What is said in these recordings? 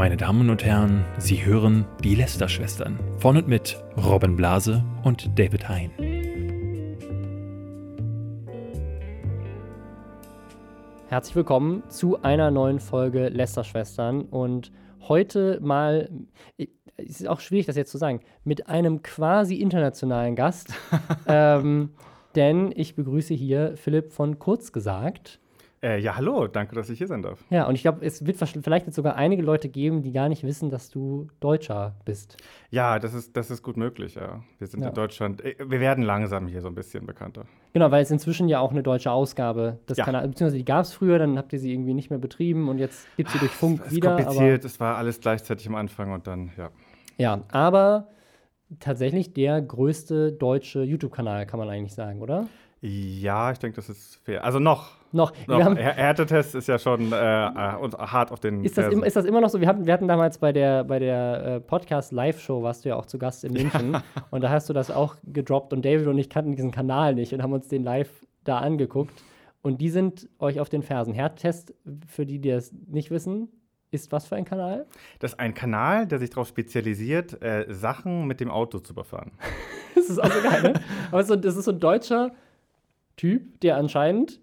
Meine Damen und Herren, Sie hören die Lester-Schwestern von und mit Robin Blase und David Hein. Herzlich willkommen zu einer neuen Folge Lester-Schwestern und heute mal, es ist auch schwierig, das jetzt zu sagen, mit einem quasi internationalen Gast. ähm, denn ich begrüße hier Philipp von Kurz gesagt. Äh, ja, hallo, danke, dass ich hier sein darf. Ja, und ich glaube, es wird vielleicht wird sogar einige Leute geben, die gar nicht wissen, dass du Deutscher bist. Ja, das ist, das ist gut möglich, ja. Wir sind ja. in Deutschland, äh, wir werden langsam hier so ein bisschen bekannter. Genau, weil es inzwischen ja auch eine deutsche Ausgabe des ja. Kanals, beziehungsweise die gab es früher, dann habt ihr sie irgendwie nicht mehr betrieben und jetzt gibt es sie durch Funk es wieder. Es ist kompliziert, es war alles gleichzeitig am Anfang und dann, ja. Ja, aber tatsächlich der größte deutsche YouTube-Kanal, kann man eigentlich sagen, oder? Ja, ich denke, das ist fair. Also noch. Noch. noch. Härtetest ist ja schon äh, äh, hart auf den. Ist das, im, ist das, immer noch so? Wir hatten, wir hatten damals bei der, bei der äh, Podcast-Live-Show, warst du ja auch zu Gast in München. und da hast du das auch gedroppt. Und David und ich kannten diesen Kanal nicht und haben uns den live da angeguckt. Und die sind euch auf den Fersen. Härtetest, für die, die das nicht wissen, ist was für ein Kanal? Das ist ein Kanal, der sich darauf spezialisiert, äh, Sachen mit dem Auto zu überfahren. das ist auch so geil, ne? Aber so, das ist so ein deutscher Typ, der anscheinend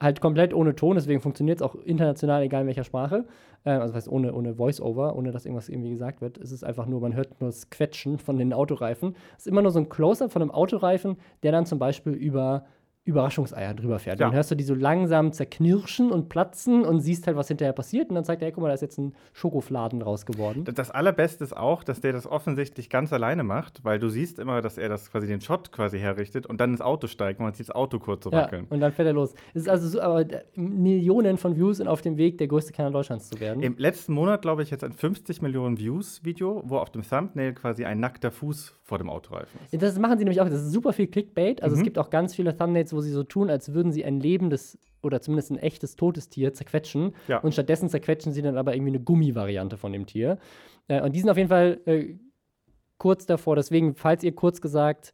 halt komplett ohne Ton, deswegen funktioniert es auch international, egal in welcher Sprache. Äh, also das heißt ohne, ohne Voice-Over, ohne dass irgendwas irgendwie gesagt wird. Es ist einfach nur, man hört nur das Quetschen von den Autoreifen. Es ist immer nur so ein Close-up von einem Autoreifen, der dann zum Beispiel über Überraschungseier drüber fährt. Ja. Dann hörst du die so langsam zerknirschen und platzen und siehst halt, was hinterher passiert. Und dann zeigt er, hey, guck mal, da ist jetzt ein Schokofladen draus geworden. Das Allerbeste ist auch, dass der das offensichtlich ganz alleine macht, weil du siehst immer, dass er das quasi den Shot quasi herrichtet und dann ins Auto steigt und man sieht das Auto kurz so wackeln. Ja, und dann fährt er los. Es ist also so, aber Millionen von Views sind auf dem Weg, der größte Kanal Deutschlands zu werden. Im letzten Monat, glaube ich, jetzt ein 50 Millionen Views Video, wo auf dem Thumbnail quasi ein nackter Fuß vor dem Autoreifen ist. Das machen sie nämlich auch. Das ist super viel Clickbait. Also mhm. es gibt auch ganz viele Thumbnails, wo sie so tun, als würden sie ein lebendes oder zumindest ein echtes totes Tier zerquetschen. Ja. Und stattdessen zerquetschen sie dann aber irgendwie eine Gummivariante von dem Tier. Äh, und die sind auf jeden Fall äh, kurz davor. Deswegen, falls ihr kurz gesagt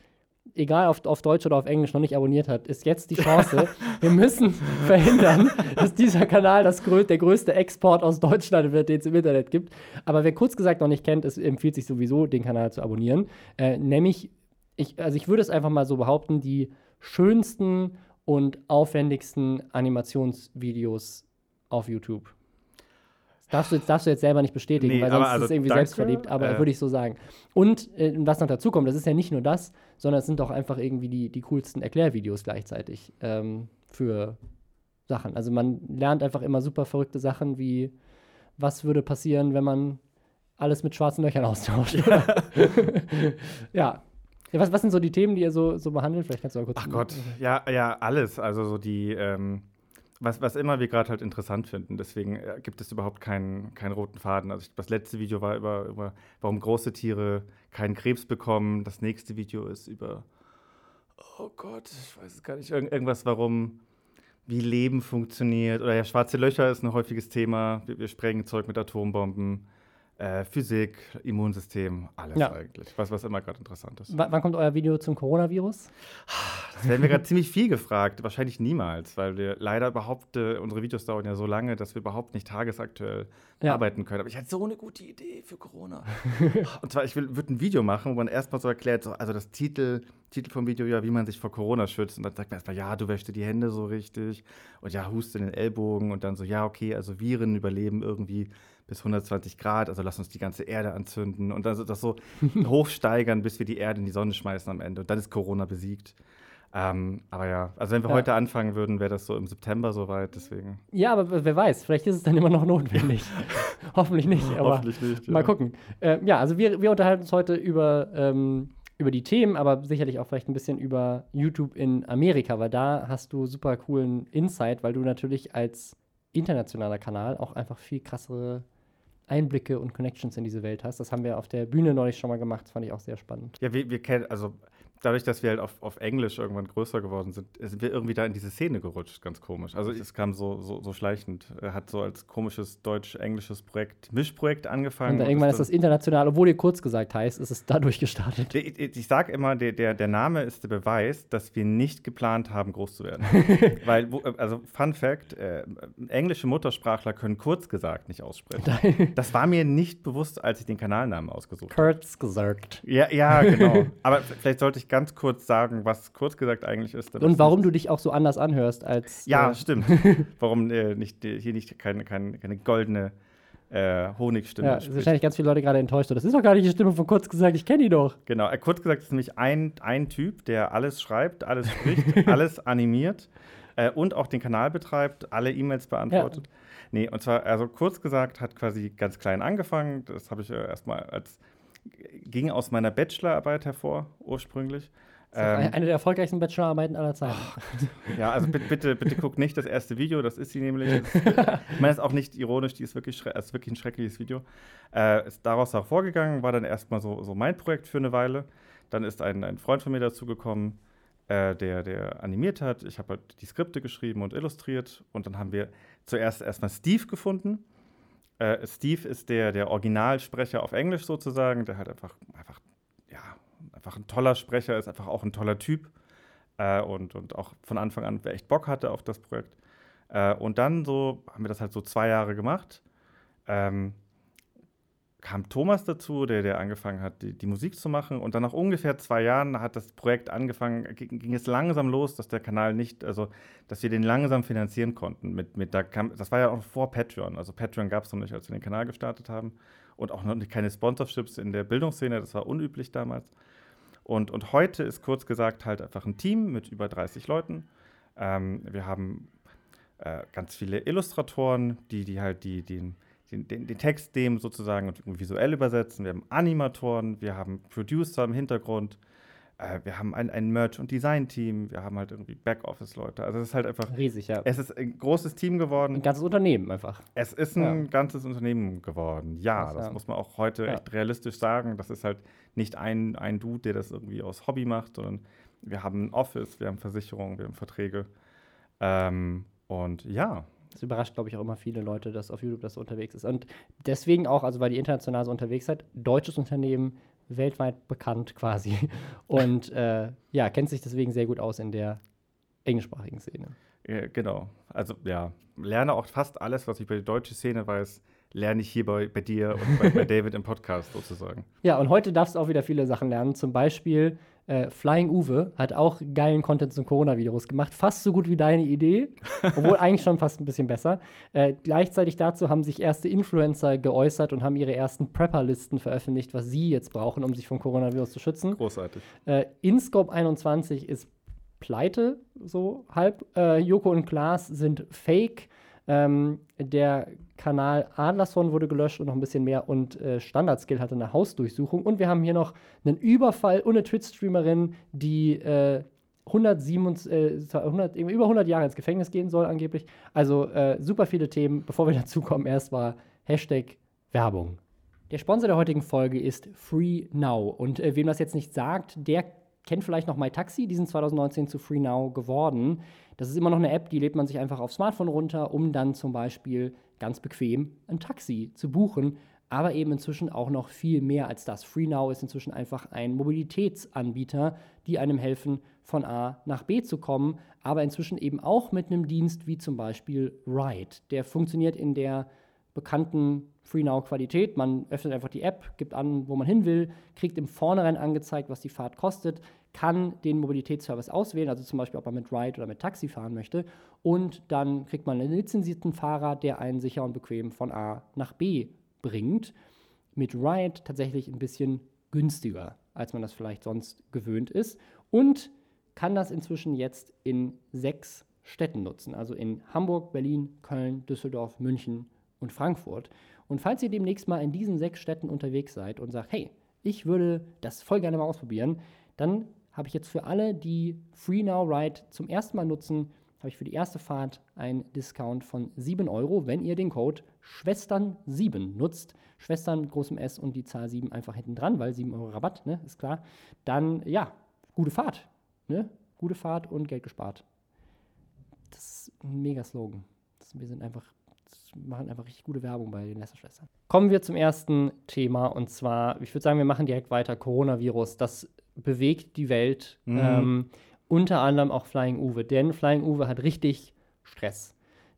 egal auf, auf Deutsch oder auf Englisch noch nicht abonniert habt, ist jetzt die Chance. Wir müssen verhindern, dass dieser Kanal das grö der größte Export aus Deutschland wird, den es im Internet gibt. Aber wer kurz gesagt noch nicht kennt, es empfiehlt sich sowieso, den Kanal zu abonnieren. Äh, nämlich, ich, also ich würde es einfach mal so behaupten, die schönsten und aufwendigsten Animationsvideos auf YouTube. Das darfst du, jetzt, darfst du jetzt selber nicht bestätigen, nee, weil sonst also, ist es irgendwie danke, selbstverliebt, aber äh, würde ich so sagen. Und äh, was noch dazu kommt, das ist ja nicht nur das, sondern es sind auch einfach irgendwie die, die coolsten Erklärvideos gleichzeitig ähm, für Sachen. Also man lernt einfach immer super verrückte Sachen wie, was würde passieren, wenn man alles mit schwarzen Löchern austauscht. Ja. ja. Ja, was, was sind so die Themen, die ihr so, so behandelt? Vielleicht kannst du auch kurz. Ach Gott, ja, ja, alles. Also so die, ähm, was, was immer wir gerade halt interessant finden. Deswegen äh, gibt es überhaupt keinen, keinen roten Faden. Also das letzte Video war über, über, warum große Tiere keinen Krebs bekommen. Das nächste Video ist über, oh Gott, ich weiß es gar nicht, Irgend, irgendwas, warum, wie Leben funktioniert. Oder ja, schwarze Löcher ist ein häufiges Thema. Wir, wir sprengen Zeug mit Atombomben. Äh, Physik, Immunsystem, alles ja. eigentlich. Was, was immer gerade interessant ist. W wann kommt euer Video zum Coronavirus? Das werden wir gerade ziemlich viel gefragt. Wahrscheinlich niemals, weil wir leider überhaupt, äh, unsere Videos dauern ja so lange, dass wir überhaupt nicht tagesaktuell ja. arbeiten können. Aber ich hatte so eine gute Idee für Corona. Und zwar, ich würde ein Video machen, wo man erstmal so erklärt, so, also das Titel, Titel vom Video ja, wie man sich vor Corona schützt. Und dann sagt man erstmal, ja, du wäschst dir die Hände so richtig und ja, hust in den Ellbogen und dann so, ja, okay, also Viren überleben irgendwie bis 120 Grad, also lass uns die ganze Erde anzünden und dann das so hochsteigern, bis wir die Erde in die Sonne schmeißen am Ende. Und dann ist Corona besiegt. Ähm, aber ja, also wenn wir ja. heute anfangen würden, wäre das so im September soweit, deswegen. Ja, aber wer weiß, vielleicht ist es dann immer noch notwendig. Hoffentlich nicht, aber Hoffentlich nicht, ja. mal gucken. Äh, ja, also wir, wir unterhalten uns heute über, ähm, über die Themen, aber sicherlich auch vielleicht ein bisschen über YouTube in Amerika, weil da hast du super coolen Insight, weil du natürlich als internationaler Kanal auch einfach viel krassere Einblicke und Connections in diese Welt hast. Das haben wir auf der Bühne neulich schon mal gemacht, das fand ich auch sehr spannend. Ja, wir, wir kennen, also dadurch, dass wir halt auf, auf Englisch irgendwann größer geworden sind, sind wir irgendwie da in diese Szene gerutscht, ganz komisch. Also es kam so, so, so schleichend. Er hat so als komisches deutsch-englisches Projekt, Mischprojekt angefangen. Und dann irgendwann ist das international, obwohl ihr kurz gesagt heißt, ist es dadurch gestartet. Ich, ich, ich sage immer, der, der, der Name ist der Beweis, dass wir nicht geplant haben, groß zu werden. Weil, also Fun Fact, äh, englische Muttersprachler können kurz gesagt nicht aussprechen. das war mir nicht bewusst, als ich den Kanalnamen ausgesucht habe. Kurz gesagt. Ja, ja, genau. Aber vielleicht sollte ich ganz kurz sagen, was kurz gesagt eigentlich ist. Und warum du dich auch so anders anhörst als. Ja, äh, stimmt. warum äh, nicht, hier nicht keine, keine, keine goldene äh, Honigstimme. Ja, wahrscheinlich ganz viele Leute gerade enttäuscht. Das ist doch gar nicht die Stimme von Kurz gesagt, ich kenne die doch. Genau, äh, kurz gesagt ist nämlich ein, ein Typ, der alles schreibt, alles spricht, alles animiert äh, und auch den Kanal betreibt, alle E-Mails beantwortet. Ja. Nee, und zwar, also kurz gesagt, hat quasi ganz klein angefangen. Das habe ich äh, erstmal als ging aus meiner Bachelorarbeit hervor, ursprünglich. Ähm, eine der erfolgreichsten Bachelorarbeiten aller Zeiten. ja, also bitte, bitte, bitte guckt nicht das erste Video, das ist sie nämlich. Ich meine, das ist auch nicht ironisch, die ist wirklich, ist wirklich ein schreckliches Video. Äh, ist daraus auch vorgegangen, war dann erstmal so, so mein Projekt für eine Weile. Dann ist ein, ein Freund von mir dazugekommen, äh, der, der animiert hat. Ich habe halt die Skripte geschrieben und illustriert. Und dann haben wir zuerst erstmal Steve gefunden äh, Steve ist der, der Originalsprecher auf Englisch sozusagen, der halt einfach, einfach, ja, einfach ein toller Sprecher ist, einfach auch ein toller Typ äh, und, und auch von Anfang an echt Bock hatte auf das Projekt. Äh, und dann so haben wir das halt so zwei Jahre gemacht. Ähm, kam Thomas dazu, der, der angefangen hat, die, die, Musik zu machen. Und dann nach ungefähr zwei Jahren hat das Projekt angefangen, ging, ging, es langsam los, dass der Kanal nicht, also dass wir den langsam finanzieren konnten. Mit, mit, da kam, das war ja auch vor Patreon. Also Patreon gab es noch nicht, als wir den Kanal gestartet haben. Und auch noch keine Sponsorships in der Bildungsszene, das war unüblich damals. Und, und heute ist kurz gesagt halt einfach ein Team mit über 30 Leuten. Ähm, wir haben äh, ganz viele Illustratoren, die, die halt die, den den, den, den, Text dem sozusagen visuell übersetzen. Wir haben Animatoren, wir haben Producer im Hintergrund, äh, wir haben ein, ein Merch- und Design-Team, wir haben halt irgendwie Backoffice-Leute. Also es ist halt einfach. Riesig, ja. Es ist ein großes Team geworden. Ein ganzes Unternehmen einfach. Es ist ein ja. ganzes Unternehmen geworden. Ja, das, das ja. muss man auch heute ja. echt realistisch sagen. Das ist halt nicht ein, ein Dude, der das irgendwie aus Hobby macht, sondern wir haben ein Office, wir haben Versicherungen, wir haben Verträge. Ähm, und ja, das überrascht, glaube ich, auch immer viele Leute, dass auf YouTube das so unterwegs ist. Und deswegen auch, also weil die international so unterwegs seid, deutsches Unternehmen, weltweit bekannt quasi. Und äh, ja, kennt sich deswegen sehr gut aus in der englischsprachigen Szene. Ja, genau. Also ja, lerne auch fast alles, was ich über die deutsche Szene weiß, lerne ich hier bei, bei dir und bei, bei David im Podcast sozusagen. Ja, und heute darfst du auch wieder viele Sachen lernen. Zum Beispiel äh, Flying Uwe hat auch geilen Content zum Coronavirus gemacht. Fast so gut wie deine Idee, obwohl eigentlich schon fast ein bisschen besser. Äh, gleichzeitig dazu haben sich erste Influencer geäußert und haben ihre ersten Prepper-Listen veröffentlicht, was sie jetzt brauchen, um sich vom Coronavirus zu schützen. Großartig. Äh, InScope 21 ist pleite, so halb. Äh, Joko und Klaas sind fake. Ähm, der Kanal Adlerson wurde gelöscht und noch ein bisschen mehr. Und äh, Standardskill hatte eine Hausdurchsuchung. Und wir haben hier noch einen Überfall und eine Twitch-Streamerin, die äh, 107, äh, 100, über 100 Jahre ins Gefängnis gehen soll, angeblich. Also äh, super viele Themen. Bevor wir dazu kommen, erst war Hashtag Werbung. Der Sponsor der heutigen Folge ist Free Now. Und äh, wem das jetzt nicht sagt, der kennt vielleicht noch MyTaxi. Die sind 2019 zu Free Now geworden. Das ist immer noch eine App, die lädt man sich einfach aufs Smartphone runter, um dann zum Beispiel ganz bequem ein Taxi zu buchen. Aber eben inzwischen auch noch viel mehr als das. FreeNow ist inzwischen einfach ein Mobilitätsanbieter, die einem helfen, von A nach B zu kommen, aber inzwischen eben auch mit einem Dienst wie zum Beispiel Ride. Der funktioniert in der bekannten FreeNow-Qualität. Man öffnet einfach die App, gibt an, wo man hin will, kriegt im Vornherein angezeigt, was die Fahrt kostet, kann den Mobilitätsservice auswählen, also zum Beispiel, ob man mit Ride oder mit Taxi fahren möchte. Und dann kriegt man einen lizenzierten Fahrer, der einen sicher und bequem von A nach B bringt. Mit Ride tatsächlich ein bisschen günstiger, als man das vielleicht sonst gewöhnt ist. Und kann das inzwischen jetzt in sechs Städten nutzen, also in Hamburg, Berlin, Köln, Düsseldorf, München und Frankfurt. Und falls ihr demnächst mal in diesen sechs Städten unterwegs seid und sagt, hey, ich würde das voll gerne mal ausprobieren, dann habe ich jetzt für alle, die Free Now Ride zum ersten Mal nutzen, habe ich für die erste Fahrt einen Discount von 7 Euro, wenn ihr den Code Schwestern7 nutzt. Schwestern mit großem S und die Zahl 7 einfach hinten dran, weil 7 Euro Rabatt, ne, ist klar. Dann, ja, gute Fahrt. Ne? Gute Fahrt und Geld gespart. Das ist ein mega Slogan. Wir sind einfach, machen einfach richtig gute Werbung bei den Lästerschwestern. Kommen wir zum ersten Thema und zwar, ich würde sagen, wir machen direkt weiter. Coronavirus, das bewegt die Welt. Mhm. Ähm, unter anderem auch Flying Uwe, denn Flying Uwe hat richtig Stress.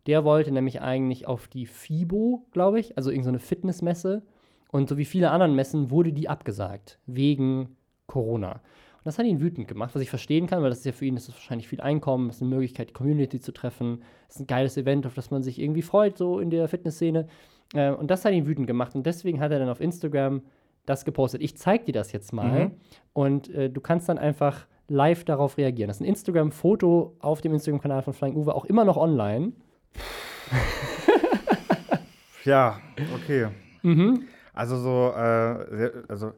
Der wollte nämlich eigentlich auf die FIBO, glaube ich, also irgendeine so Fitnessmesse. Und so wie viele anderen Messen wurde die abgesagt, wegen Corona. Das hat ihn wütend gemacht, was ich verstehen kann, weil das ist ja für ihn das ist wahrscheinlich viel Einkommen, das ist eine Möglichkeit, die Community zu treffen. Das ist ein geiles Event, auf das man sich irgendwie freut, so in der Fitnessszene. Äh, und das hat ihn wütend gemacht. Und deswegen hat er dann auf Instagram das gepostet. Ich zeige dir das jetzt mal. Mhm. Und äh, du kannst dann einfach live darauf reagieren. Das ist ein Instagram-Foto auf dem Instagram-Kanal von Flying Uwe, auch immer noch online. ja, okay. Mhm. Also so, äh, also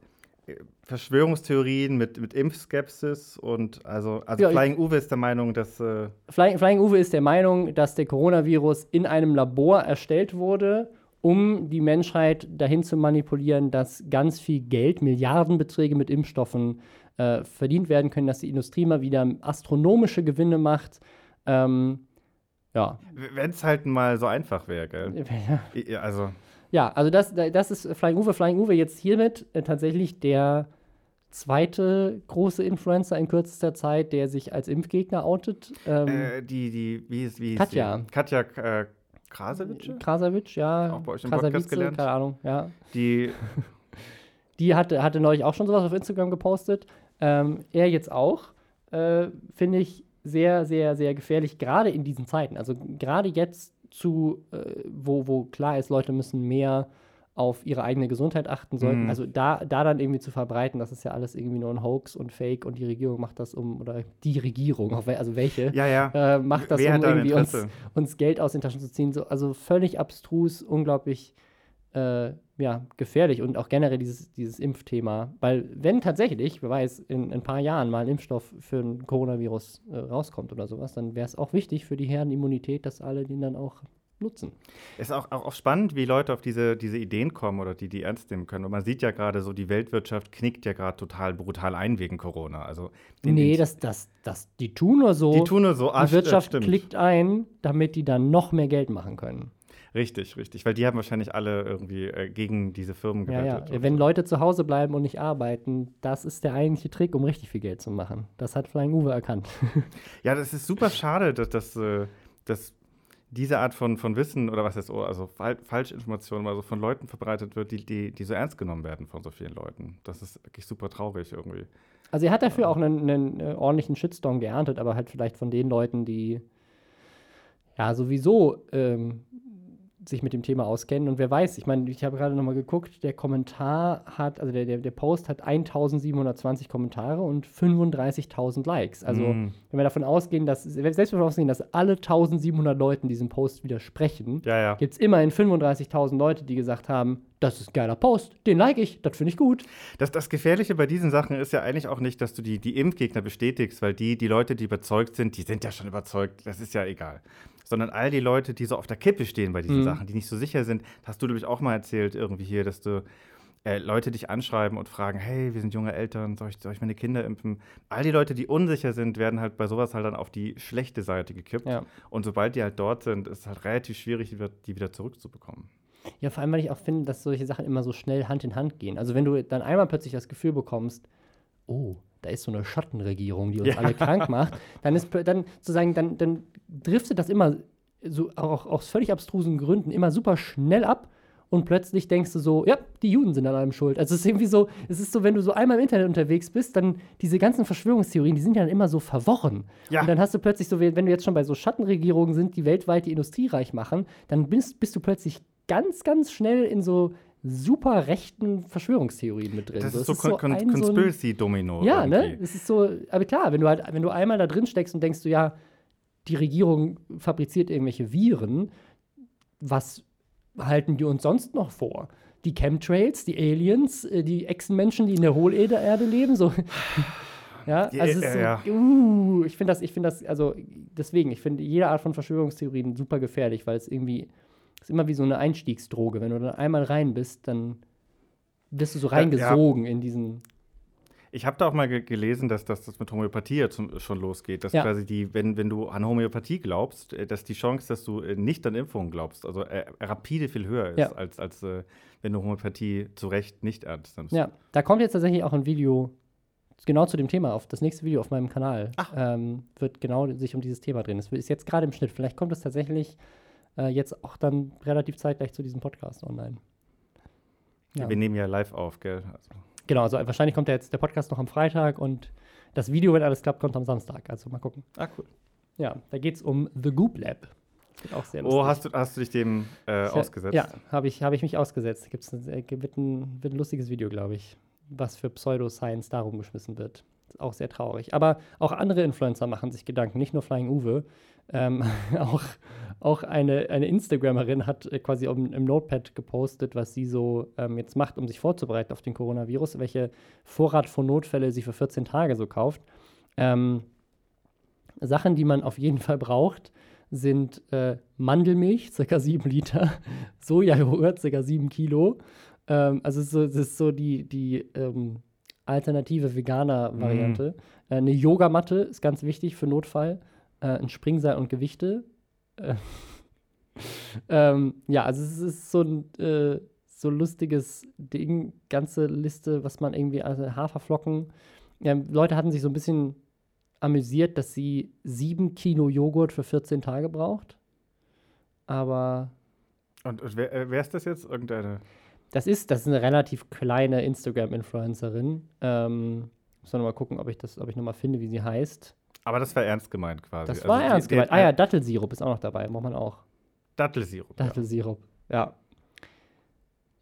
Verschwörungstheorien mit, mit Impfskepsis und also, also ja, Flying Uwe ist der Meinung, dass. Äh Flying, Flying Uwe ist der Meinung, dass der Coronavirus in einem Labor erstellt wurde, um die Menschheit dahin zu manipulieren, dass ganz viel Geld, Milliardenbeträge mit Impfstoffen äh, verdient werden können, dass die Industrie mal wieder astronomische Gewinne macht. Ähm, ja. Wenn es halt mal so einfach wäre, gell? Ja. Also. Ja, also das, das ist Flying Uwe. Flying Uwe jetzt hiermit äh, tatsächlich der zweite große Influencer in kürzester Zeit, der sich als Impfgegner outet. Ähm, äh, die, die, wie ist, wie ist Katja. Die? Katja äh, Krasavitsch? Krasavitsch, ja. Auch bei euch im Podcast gelernt. Keine Ahnung, ja. Die, die hatte, hatte neulich auch schon sowas auf Instagram gepostet. Ähm, er jetzt auch, äh, finde ich sehr, sehr, sehr gefährlich, gerade in diesen Zeiten. Also gerade jetzt zu, äh, wo, wo klar ist, Leute müssen mehr auf ihre eigene Gesundheit achten sollten. Mhm. Also da, da dann irgendwie zu verbreiten, das ist ja alles irgendwie nur ein Hoax und Fake und die Regierung macht das um, oder die Regierung, also welche, ja, ja. Äh, macht das, Wer um irgendwie uns, uns, Geld aus den Taschen zu ziehen. So, also völlig abstrus, unglaublich äh, ja, gefährlich und auch generell dieses, dieses Impfthema. Weil, wenn tatsächlich, wer weiß, in, in ein paar Jahren mal ein Impfstoff für ein Coronavirus äh, rauskommt oder sowas, dann wäre es auch wichtig für die Herdenimmunität, dass alle den dann auch nutzen. Es ist auch, auch, auch, spannend, wie Leute auf diese, diese Ideen kommen oder die die ernst nehmen können. Und man sieht ja gerade so, die Weltwirtschaft knickt ja gerade total brutal ein wegen Corona. Also nee, das, das, das, die tun nur so. Die tun nur so. Ah, die Wirtschaft stimmt. klickt ein, damit die dann noch mehr Geld machen können. Richtig, richtig. Weil die haben wahrscheinlich alle irgendwie äh, gegen diese Firmen gewettet. Ja, ja. Wenn so. Leute zu Hause bleiben und nicht arbeiten, das ist der eigentliche Trick, um richtig viel Geld zu machen. Das hat Flying Uwe erkannt. ja, das ist super schade, dass, dass, äh, dass diese Art von, von Wissen oder was jetzt, also Fal Falschinformationen also von Leuten verbreitet wird, die, die, die so ernst genommen werden von so vielen Leuten. Das ist wirklich super traurig irgendwie. Also er hat dafür auch einen, einen äh, ordentlichen Shitstorm geerntet, aber halt vielleicht von den Leuten, die ja sowieso ähm, sich mit dem Thema auskennen. Und wer weiß, ich meine, ich habe gerade nochmal geguckt, der Kommentar hat, also der, der, der Post hat 1720 Kommentare und 35.000 Likes. Also, mm. wenn wir davon ausgehen, dass, selbst wenn wir davon ausgehen, dass alle 1700 Leuten diesem Post widersprechen, ja, ja. gibt es immerhin 35.000 Leute, die gesagt haben, das ist ein geiler Post, den like ich, das finde ich gut. Das, das Gefährliche bei diesen Sachen ist ja eigentlich auch nicht, dass du die, die Impfgegner bestätigst, weil die, die Leute, die überzeugt sind, die sind ja schon überzeugt, das ist ja egal sondern all die Leute, die so auf der Kippe stehen bei diesen mhm. Sachen, die nicht so sicher sind. Hast du, nämlich auch mal erzählt irgendwie hier, dass du äh, Leute dich anschreiben und fragen, hey, wir sind junge Eltern, soll ich, soll ich meine Kinder impfen? All die Leute, die unsicher sind, werden halt bei sowas halt dann auf die schlechte Seite gekippt. Ja. Und sobald die halt dort sind, ist es halt relativ schwierig, die wieder zurückzubekommen. Ja, vor allem, weil ich auch finde, dass solche Sachen immer so schnell Hand in Hand gehen. Also wenn du dann einmal plötzlich das Gefühl bekommst, oh, da ist so eine Schattenregierung, die uns ja. alle krank macht, dann ist dann sozusagen, dann, dann driftet das immer so auch aus völlig abstrusen Gründen immer super schnell ab und plötzlich denkst du so, ja, die Juden sind an allem schuld. Also es ist irgendwie so, es ist so, wenn du so einmal im Internet unterwegs bist, dann diese ganzen Verschwörungstheorien, die sind ja dann immer so verworren. Ja. Und dann hast du plötzlich so, wenn du jetzt schon bei so Schattenregierungen sind, die weltweit die Industrie reich machen, dann bist, bist du plötzlich ganz, ganz schnell in so super rechten Verschwörungstheorien mit drin. Das ist so, so Con ein, Conspiracy-Domino. Ja, ne? irgendwie. ne? Es ist so, aber klar, wenn du halt, wenn du einmal da drin steckst und denkst du, ja, die Regierung fabriziert irgendwelche Viren, was halten die uns sonst noch vor? Die Chemtrails, die Aliens, äh, die Echsenmenschen, die in der Hohlerde leben, so. ja, also so, ja. Uh, ich finde das, ich finde das, also deswegen, ich finde jede Art von Verschwörungstheorien super gefährlich, weil es irgendwie ist immer wie so eine Einstiegsdroge. Wenn du dann einmal rein bist, dann bist du so reingesogen ja, ja. in diesen. Ich habe da auch mal ge gelesen, dass, dass das mit Homöopathie zum, schon losgeht. Dass ja. quasi die, wenn, wenn du an Homöopathie glaubst, äh, dass die Chance, dass du äh, nicht an Impfungen glaubst, also äh, rapide viel höher ist, ja. als, als äh, wenn du Homöopathie zu Recht nicht ernst nimmst. Ja, da kommt jetzt tatsächlich auch ein Video genau zu dem Thema auf. Das nächste Video auf meinem Kanal ähm, wird genau sich um dieses Thema drehen. Das ist jetzt gerade im Schnitt. Vielleicht kommt es tatsächlich äh, jetzt auch dann relativ zeitgleich zu diesem Podcast online. Ja. Wir nehmen ja live auf, gell? Also. Genau, also wahrscheinlich kommt ja jetzt der Podcast noch am Freitag und das Video, wenn alles klappt, kommt am Samstag. Also mal gucken. Ah, cool. Ja, da geht es um The Goop Lab. Auch sehr oh, lustig. Oh, hast du, hast du dich dem äh, ausgesetzt? Ja, habe ich, hab ich mich ausgesetzt. Gibt's ein, äh, wird, ein, wird ein lustiges Video, glaube ich, was für Pseudoscience darum geschmissen wird. Auch sehr traurig. Aber auch andere Influencer machen sich Gedanken, nicht nur Flying Uwe. Ähm, auch auch eine, eine Instagramerin hat äh, quasi im, im, Notepad gepostet, was sie so ähm, jetzt macht, um sich vorzubereiten auf den Coronavirus, welche Vorrat von Notfälle sie für 14 Tage so kauft. Ähm, Sachen, die man auf jeden Fall braucht, sind äh, Mandelmilch, ca. 7 Liter, Sojajoghurt, ca. 7 Kilo. Ähm, also es ist so, es ist so die, die ähm, alternative Veganer-Variante. Mm. Äh, eine Yogamatte ist ganz wichtig für Notfall. Äh, ein Springseil und Gewichte äh, ähm, ja, also es ist so ein äh, so lustiges Ding, ganze Liste, was man irgendwie, also Haferflocken. Ja, Leute hatten sich so ein bisschen amüsiert, dass sie sieben Kilo Joghurt für 14 Tage braucht. Aber. Und, und wer, wer, ist das jetzt? Irgendeine? Das ist, das ist eine relativ kleine Instagram-Influencerin. Ähm, muss man mal gucken, ob ich das, ob ich nochmal finde, wie sie heißt. Aber das war ernst gemeint quasi. Das also war ernst die, gemeint. Ah ja, Dattelsirup ist auch noch dabei, braucht man auch. Dattelsirup. Dattelsirup, ja. ja.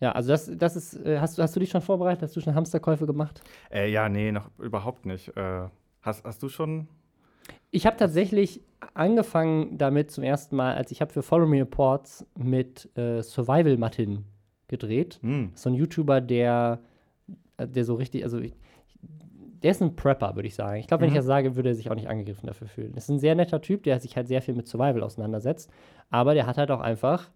Ja, also das, das ist, äh, hast, hast du dich schon vorbereitet? Hast du schon Hamsterkäufe gemacht? Äh, ja, nee, noch überhaupt nicht. Äh, hast, hast du schon? Ich habe tatsächlich angefangen damit zum ersten Mal, als ich habe für Follow Me Reports mit äh, Survival Martin gedreht. Mm. So ein YouTuber, der, der so richtig, also ich, der ist ein Prepper, würde ich sagen. Ich glaube, wenn mhm. ich das sage, würde er sich auch nicht angegriffen dafür fühlen. Das ist ein sehr netter Typ, der sich halt sehr viel mit Survival auseinandersetzt. Aber der hat halt auch einfach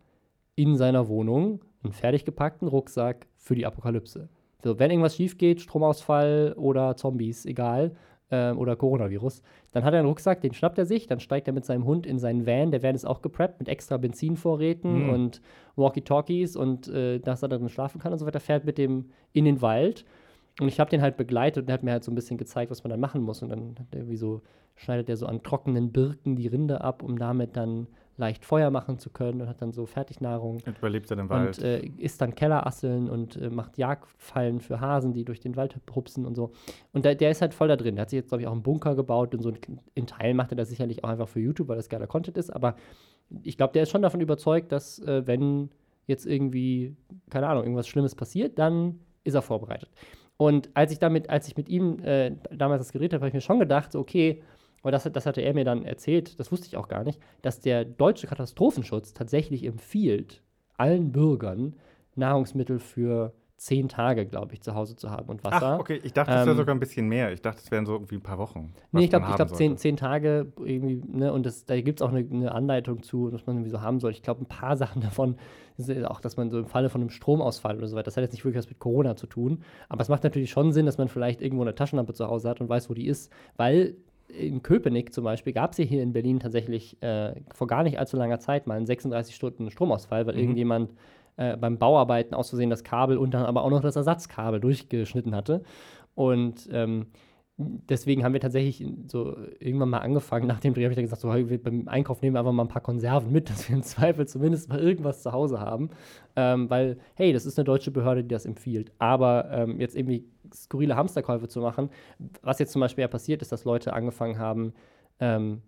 in seiner Wohnung einen fertig gepackten Rucksack für die Apokalypse. So, wenn irgendwas schief geht, Stromausfall oder Zombies, egal, äh, oder Coronavirus, dann hat er einen Rucksack, den schnappt er sich, dann steigt er mit seinem Hund in seinen Van. Der Van ist auch gepreppt mit extra Benzinvorräten mhm. und Walkie-Talkies und äh, dass er dann schlafen kann und so weiter, fährt mit dem in den Wald und ich habe den halt begleitet und er hat mir halt so ein bisschen gezeigt, was man dann machen muss. Und dann irgendwie so, schneidet er so an trockenen Birken die Rinde ab, um damit dann leicht Feuer machen zu können und hat dann so Fertignahrung. Und überlebt er im Wald. Und äh, isst dann Kellerasseln und äh, macht Jagdfallen für Hasen, die durch den Wald hupsen und so. Und der, der ist halt voll da drin. Der hat sich jetzt, glaube ich, auch einen Bunker gebaut und so. In Teilen macht er das sicherlich auch einfach für YouTube, weil das geiler Content ist. Aber ich glaube, der ist schon davon überzeugt, dass äh, wenn jetzt irgendwie, keine Ahnung, irgendwas Schlimmes passiert, dann ist er vorbereitet. Und als ich damit, als ich mit ihm äh, damals das geredet habe, habe ich mir schon gedacht, so, okay, aber das, das hatte er mir dann erzählt, das wusste ich auch gar nicht, dass der deutsche Katastrophenschutz tatsächlich empfiehlt, allen Bürgern Nahrungsmittel für zehn Tage, glaube ich, zu Hause zu haben und Wasser. Ach, okay, ich dachte, es wäre ähm, sogar ein bisschen mehr. Ich dachte, es wären so irgendwie ein paar Wochen. Nee, ich glaube, ich glaube zehn, zehn Tage irgendwie, ne, und das, da gibt es auch eine, eine, Anleitung zu, was man irgendwie so haben soll. Ich glaube, ein paar Sachen davon auch, dass man so im Falle von einem Stromausfall oder so weiter, das hat jetzt nicht wirklich was mit Corona zu tun, aber es macht natürlich schon Sinn, dass man vielleicht irgendwo eine Taschenlampe zu Hause hat und weiß, wo die ist, weil in Köpenick zum Beispiel gab es ja hier in Berlin tatsächlich äh, vor gar nicht allzu langer Zeit mal einen 36 Stunden Stromausfall, weil mhm. irgendjemand äh, beim Bauarbeiten aus Versehen das Kabel und dann aber auch noch das Ersatzkabel durchgeschnitten hatte. Und ähm, deswegen haben wir tatsächlich so irgendwann mal angefangen, nach dem Dreh habe ich dann gesagt, so, beim Einkauf nehmen wir einfach mal ein paar Konserven mit, dass wir im Zweifel zumindest mal irgendwas zu Hause haben. Ähm, weil, hey, das ist eine deutsche Behörde, die das empfiehlt. Aber ähm, jetzt irgendwie skurrile Hamsterkäufe zu machen, was jetzt zum Beispiel ja passiert ist, dass Leute angefangen haben, ähm,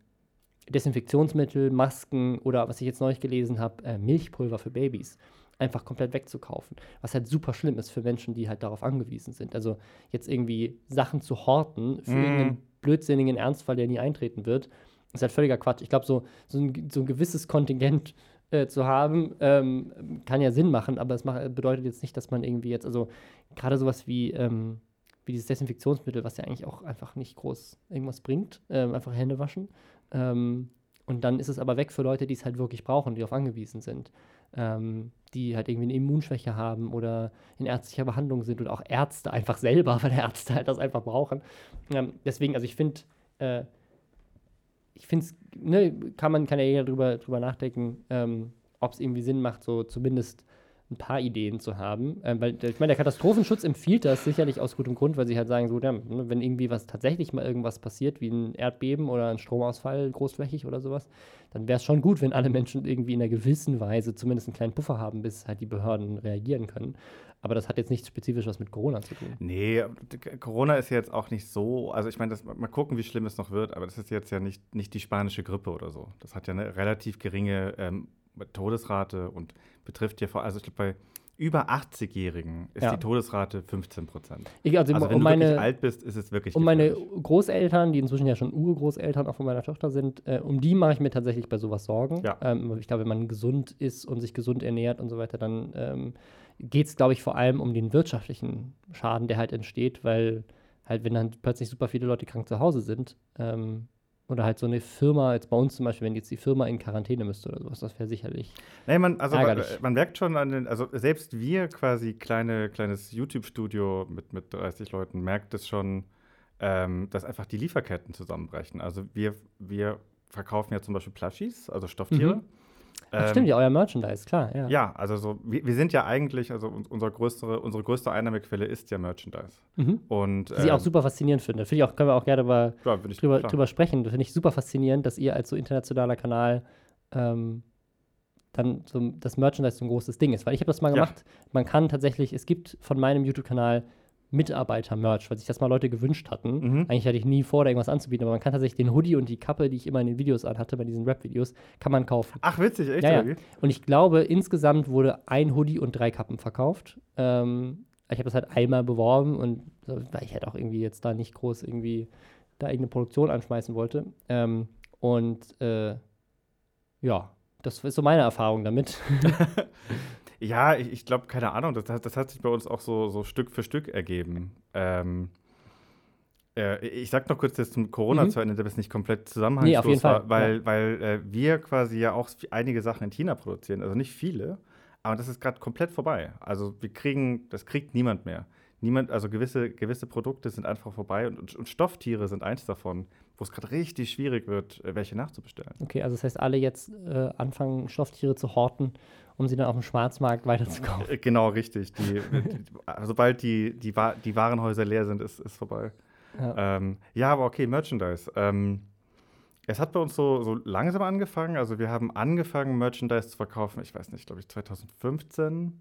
Desinfektionsmittel, Masken oder was ich jetzt neulich gelesen habe, äh, Milchpulver für Babys einfach komplett wegzukaufen. Was halt super schlimm ist für Menschen, die halt darauf angewiesen sind. Also jetzt irgendwie Sachen zu horten für mm. irgendeinen blödsinnigen Ernstfall, der nie eintreten wird, ist halt völliger Quatsch. Ich glaube, so, so, ein, so ein gewisses Kontingent äh, zu haben, ähm, kann ja Sinn machen, aber es macht, bedeutet jetzt nicht, dass man irgendwie jetzt, also gerade sowas wie, ähm, wie dieses Desinfektionsmittel, was ja eigentlich auch einfach nicht groß irgendwas bringt, ähm, einfach Hände waschen. Ähm, und dann ist es aber weg für Leute, die es halt wirklich brauchen, die darauf angewiesen sind. ähm, die halt irgendwie eine Immunschwäche haben oder in ärztlicher Behandlung sind und auch Ärzte einfach selber, weil Ärzte halt das einfach brauchen. Ähm, deswegen, also ich finde, äh, ich finde es, ne, kann man kann ja jeder drüber, drüber nachdenken, ähm, ob es irgendwie Sinn macht, so zumindest ein paar Ideen zu haben. Ähm, weil ich meine, der Katastrophenschutz empfiehlt das sicherlich aus gutem Grund, weil sie halt sagen, so, ja, ne, wenn irgendwie was tatsächlich mal irgendwas passiert, wie ein Erdbeben oder ein Stromausfall großflächig oder sowas, dann wäre es schon gut, wenn alle Menschen irgendwie in einer gewissen Weise zumindest einen kleinen Puffer haben, bis halt die Behörden reagieren können. Aber das hat jetzt nichts spezifisch was mit Corona zu tun. Nee, Corona ist jetzt auch nicht so, also ich meine, mal gucken, wie schlimm es noch wird, aber das ist jetzt ja nicht, nicht die spanische Grippe oder so. Das hat ja eine relativ geringe ähm, Todesrate und betrifft ja vor, also ich glaube, bei über 80-Jährigen ist ja. die Todesrate 15 Prozent. Also, also, wenn um du meine, wirklich alt bist, ist es wirklich. Um meine Großeltern, die inzwischen ja schon Urgroßeltern auch von meiner Tochter sind, äh, um die mache ich mir tatsächlich bei sowas Sorgen. Ja. Ähm, ich glaube, wenn man gesund ist und sich gesund ernährt und so weiter, dann ähm, geht es, glaube ich, vor allem um den wirtschaftlichen Schaden, der halt entsteht, weil halt, wenn dann plötzlich super viele Leute krank zu Hause sind, ähm, oder halt so eine Firma, jetzt bei uns zum Beispiel, wenn jetzt die Firma in Quarantäne müsste oder sowas, das wäre sicherlich. Nee, man, also man, man, merkt schon an den, also selbst wir quasi kleine, kleines YouTube-Studio mit, mit 30 Leuten, merkt es schon, ähm, dass einfach die Lieferketten zusammenbrechen. Also wir, wir verkaufen ja zum Beispiel Plushies, also Stofftiere. Mhm. Ach, stimmt, ja, euer Merchandise, klar, ja. Ja, also so, wir, wir sind ja eigentlich, also unsere größere, unsere größte Einnahmequelle ist ja Merchandise. Mhm. Und, Die ich auch ähm, super faszinierend finde. Finde ich auch, können wir auch gerne über, ja, drüber, drüber sprechen. Finde ich super faszinierend, dass ihr als so internationaler Kanal ähm, dann so das Merchandise so ein großes Ding ist. Weil ich habe das mal gemacht. Ja. Man kann tatsächlich, es gibt von meinem YouTube-Kanal Mitarbeiter-Merch, weil sich das mal Leute gewünscht hatten. Mhm. Eigentlich hatte ich nie vor, da irgendwas anzubieten, aber man kann tatsächlich den Hoodie und die Kappe, die ich immer in den Videos anhatte, bei diesen Rap-Videos, kann man kaufen. Ach, witzig, echt? Ja, ja. Und ich glaube, insgesamt wurde ein Hoodie und drei Kappen verkauft. Ähm, ich habe das halt einmal beworben und weil ich halt auch irgendwie jetzt da nicht groß irgendwie da irgendeine Produktion anschmeißen wollte. Ähm, und äh, ja, das ist so meine Erfahrung damit. Ja, ich, ich glaube, keine Ahnung, das, das, hat sich bei uns auch so, so Stück für Stück ergeben. Ähm, äh, ich sag noch kurz jetzt zum Corona mhm. zu Ende, damit es nicht komplett zusammenhangslos nee, war, weil, ja. weil äh, wir quasi ja auch einige Sachen in China produzieren, also nicht viele, aber das ist gerade komplett vorbei. Also wir kriegen, das kriegt niemand mehr. Niemand, also gewisse, gewisse Produkte sind einfach vorbei und, und Stofftiere sind eins davon, wo es gerade richtig schwierig wird, äh, welche nachzubestellen. Okay, also das heißt, alle jetzt äh, anfangen, Stofftiere zu horten um sie dann auf dem Schwarzmarkt weiterzukaufen. Äh, genau, richtig. Die, die, sobald die, die, die Warenhäuser leer sind, ist, es vorbei. Ja. Ähm, ja, aber okay, Merchandise. Ähm, es hat bei uns so, so langsam angefangen. Also wir haben angefangen, Merchandise zu verkaufen, ich weiß nicht, glaube ich, 2015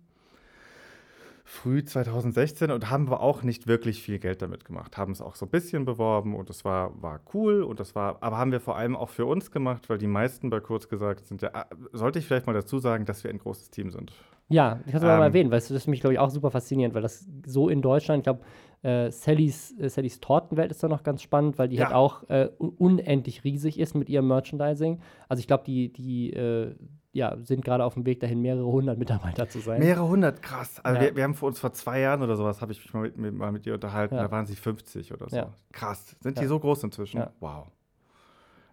früh 2016 und haben wir auch nicht wirklich viel Geld damit gemacht. Haben es auch so ein bisschen beworben und es war, war cool und das war, aber haben wir vor allem auch für uns gemacht, weil die meisten bei kurz gesagt sind ja, ah, sollte ich vielleicht mal dazu sagen, dass wir ein großes Team sind. Ja, ich kann es ähm, mal erwähnen, weil das ist mich, glaube ich, auch super faszinierend, weil das so in Deutschland, ich glaube, äh, Sallys, äh, Sallys Tortenwelt ist da noch ganz spannend, weil die ja. halt auch äh, unendlich riesig ist mit ihrem Merchandising. Also ich glaube, die, die äh, ja, sind gerade auf dem Weg dahin, mehrere hundert Mitarbeiter zu sein. Mehrere hundert, krass. Also ja. wir, wir, haben vor uns vor zwei Jahren oder sowas, habe ich mich mal mit, mit, mal mit ihr unterhalten, ja. da waren sie 50 oder so. Ja. Krass. Sind die so groß inzwischen? Wow.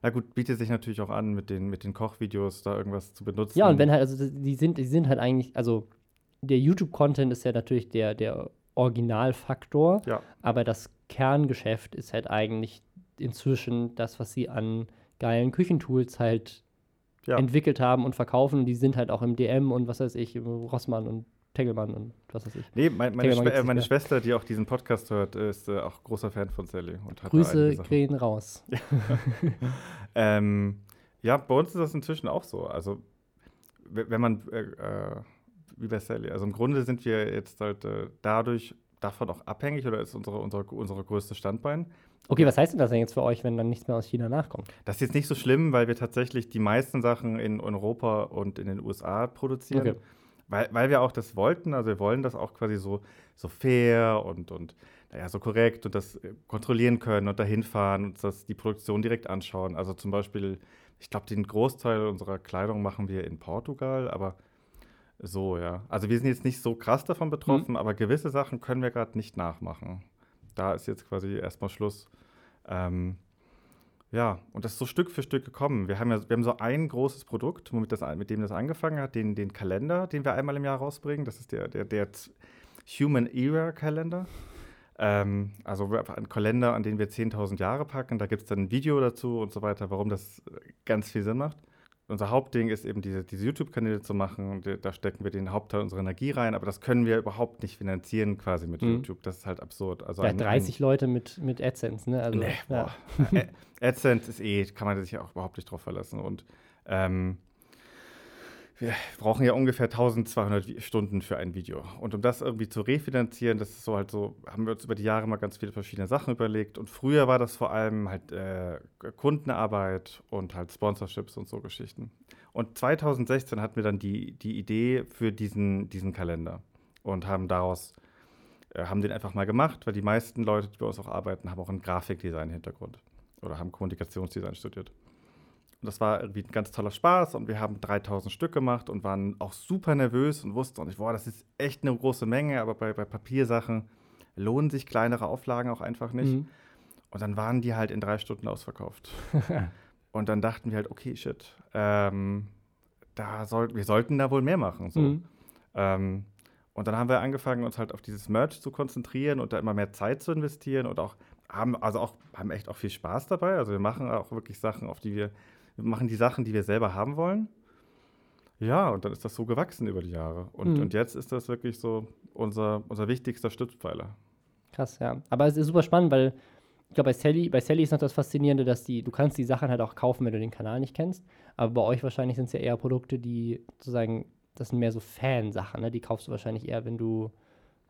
Na gut, bietet sich natürlich auch an, mit den, mit den Kochvideos da irgendwas zu benutzen. Ja, und wenn halt, also die sind, die sind halt eigentlich, also der YouTube-Content ist ja natürlich der, der Originalfaktor, ja. aber das Kerngeschäft ist halt eigentlich inzwischen das, was sie an geilen Küchentools halt ja. entwickelt haben und verkaufen. Und die sind halt auch im DM und was weiß ich, Rossmann und Tegelmann und was weiß ich. Nee, mein, meine, Schw äh, meine Schwester, die auch diesen Podcast hört, ist äh, auch großer Fan von Sally. Und hat Grüße gehen raus. ähm, ja, bei uns ist das inzwischen auch so. Also, wenn man, äh, äh, wie bei Sally, also im Grunde sind wir jetzt halt äh, dadurch davon auch abhängig oder ist unsere, unsere, unsere größte Standbein, Okay, was heißt denn das denn jetzt für euch, wenn dann nichts mehr aus China nachkommt? Das ist jetzt nicht so schlimm, weil wir tatsächlich die meisten Sachen in Europa und in den USA produzieren. Okay. Weil, weil wir auch das wollten, also wir wollen das auch quasi so, so fair und, und naja, so korrekt und das äh, kontrollieren können und dahin fahren und das die Produktion direkt anschauen. Also zum Beispiel, ich glaube, den Großteil unserer Kleidung machen wir in Portugal, aber so, ja. Also wir sind jetzt nicht so krass davon betroffen, mhm. aber gewisse Sachen können wir gerade nicht nachmachen. Da ist jetzt quasi erstmal Schluss. Ähm, ja, und das ist so Stück für Stück gekommen. Wir haben ja wir haben so ein großes Produkt, womit das, mit dem das angefangen hat, den, den Kalender, den wir einmal im Jahr rausbringen. Das ist der, der, der Human Era Kalender. Ähm, also ein Kalender, an den wir 10.000 Jahre packen. Da gibt es dann ein Video dazu und so weiter, warum das ganz viel Sinn macht. Unser Hauptding ist eben diese, diese YouTube-Kanäle zu machen. Da stecken wir den Hauptteil unserer Energie rein, aber das können wir überhaupt nicht finanzieren quasi mit mhm. YouTube. Das ist halt absurd. Also ja, 30 ein, Leute mit, mit AdSense, ne? Also, nee, ja. AdSense ist eh, kann man sich auch überhaupt nicht drauf verlassen. Und ähm, wir brauchen ja ungefähr 1200 Stunden für ein Video. Und um das irgendwie zu refinanzieren, das ist so halt so, haben wir uns über die Jahre mal ganz viele verschiedene Sachen überlegt. Und früher war das vor allem halt äh, Kundenarbeit und halt Sponsorships und so Geschichten. Und 2016 hatten wir dann die, die Idee für diesen, diesen Kalender und haben daraus, äh, haben den einfach mal gemacht, weil die meisten Leute, die bei uns auch arbeiten, haben auch einen Grafikdesign-Hintergrund oder haben Kommunikationsdesign studiert. Und das war irgendwie ein ganz toller Spaß und wir haben 3000 Stück gemacht und waren auch super nervös und wussten auch nicht, boah, das ist echt eine große Menge, aber bei, bei Papiersachen lohnen sich kleinere Auflagen auch einfach nicht. Mhm. Und dann waren die halt in drei Stunden ausverkauft. und dann dachten wir halt, okay, shit, ähm, da soll, wir sollten da wohl mehr machen. So. Mhm. Ähm, und dann haben wir angefangen, uns halt auf dieses Merch zu konzentrieren und da immer mehr Zeit zu investieren und auch haben also auch haben echt auch viel Spaß dabei. Also wir machen auch wirklich Sachen, auf die wir wir machen die Sachen, die wir selber haben wollen. Ja, und dann ist das so gewachsen über die Jahre. Und, mhm. und jetzt ist das wirklich so unser, unser wichtigster Stützpfeiler. Krass, ja. Aber es ist super spannend, weil ich glaube, bei Sally, bei Sally ist noch das Faszinierende, dass die, du kannst die Sachen halt auch kaufen, wenn du den Kanal nicht kennst. Aber bei euch wahrscheinlich sind es ja eher Produkte, die sozusagen, das sind mehr so Fansachen, ne? Die kaufst du wahrscheinlich eher, wenn du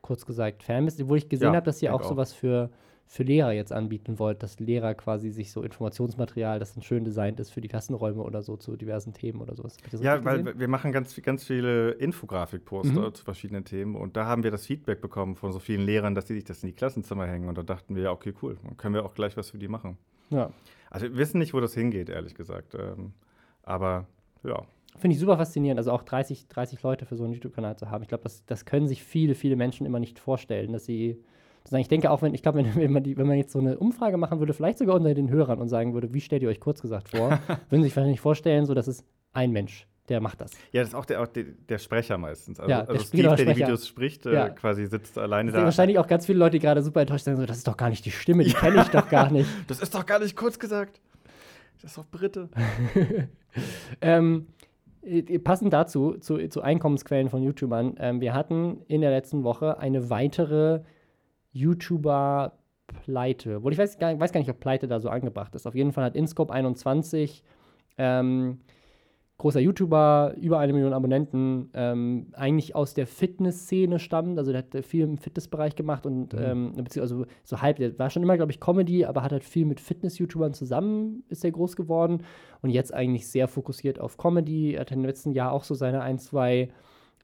kurz gesagt Fan bist. Wo ich gesehen ja, habe, dass ihr auch, auch sowas für für Lehrer jetzt anbieten wollt, dass Lehrer quasi sich so Informationsmaterial, das dann schön designt ist für die Klassenräume oder so zu diversen Themen oder sowas. So ja, weil gesehen? wir machen ganz, ganz viele Infografikposter mhm. zu verschiedenen Themen und da haben wir das Feedback bekommen von so vielen Lehrern, dass sie sich das in die Klassenzimmer hängen und da dachten wir, ja, okay, cool, dann können wir auch gleich was für die machen. Ja. Also wir wissen nicht, wo das hingeht, ehrlich gesagt. Ähm, aber ja. Finde ich super faszinierend, also auch 30, 30 Leute für so einen YouTube-Kanal zu haben. Ich glaube, das, das können sich viele, viele Menschen immer nicht vorstellen, dass sie ich denke auch, wenn, ich glaube, wenn, wenn, man wenn man jetzt so eine Umfrage machen würde, vielleicht sogar unter den Hörern und sagen würde, wie stellt ihr euch kurz gesagt vor, würden Sie sich wahrscheinlich vorstellen, so dass es ein Mensch der macht das. Ja, das ist auch der, auch der, der Sprecher meistens. Also, ja, der also Steve, der die Videos spricht, äh, ja. quasi sitzt alleine da. wahrscheinlich auch ganz viele Leute, die gerade super enttäuscht sind, so, das ist doch gar nicht die Stimme, die ja. kenne ich doch gar nicht. Das ist doch gar nicht kurz gesagt. Das ist doch Brite. ähm, äh, passend dazu, zu, zu Einkommensquellen von YouTubern, ähm, wir hatten in der letzten Woche eine weitere YouTuber Pleite. Obwohl ich weiß gar, weiß gar nicht, ob Pleite da so angebracht ist. Auf jeden Fall hat Inscope 21, ähm, großer YouTuber, über eine Million Abonnenten, ähm, eigentlich aus der Fitnessszene stammt. Also der hat viel im Fitnessbereich gemacht und mhm. ähm, beziehungsweise so halb, der war schon immer, glaube ich, Comedy, aber hat halt viel mit Fitness-YouTubern zusammen, ist er groß geworden und jetzt eigentlich sehr fokussiert auf Comedy. Er hat im letzten Jahr auch so seine ein, zwei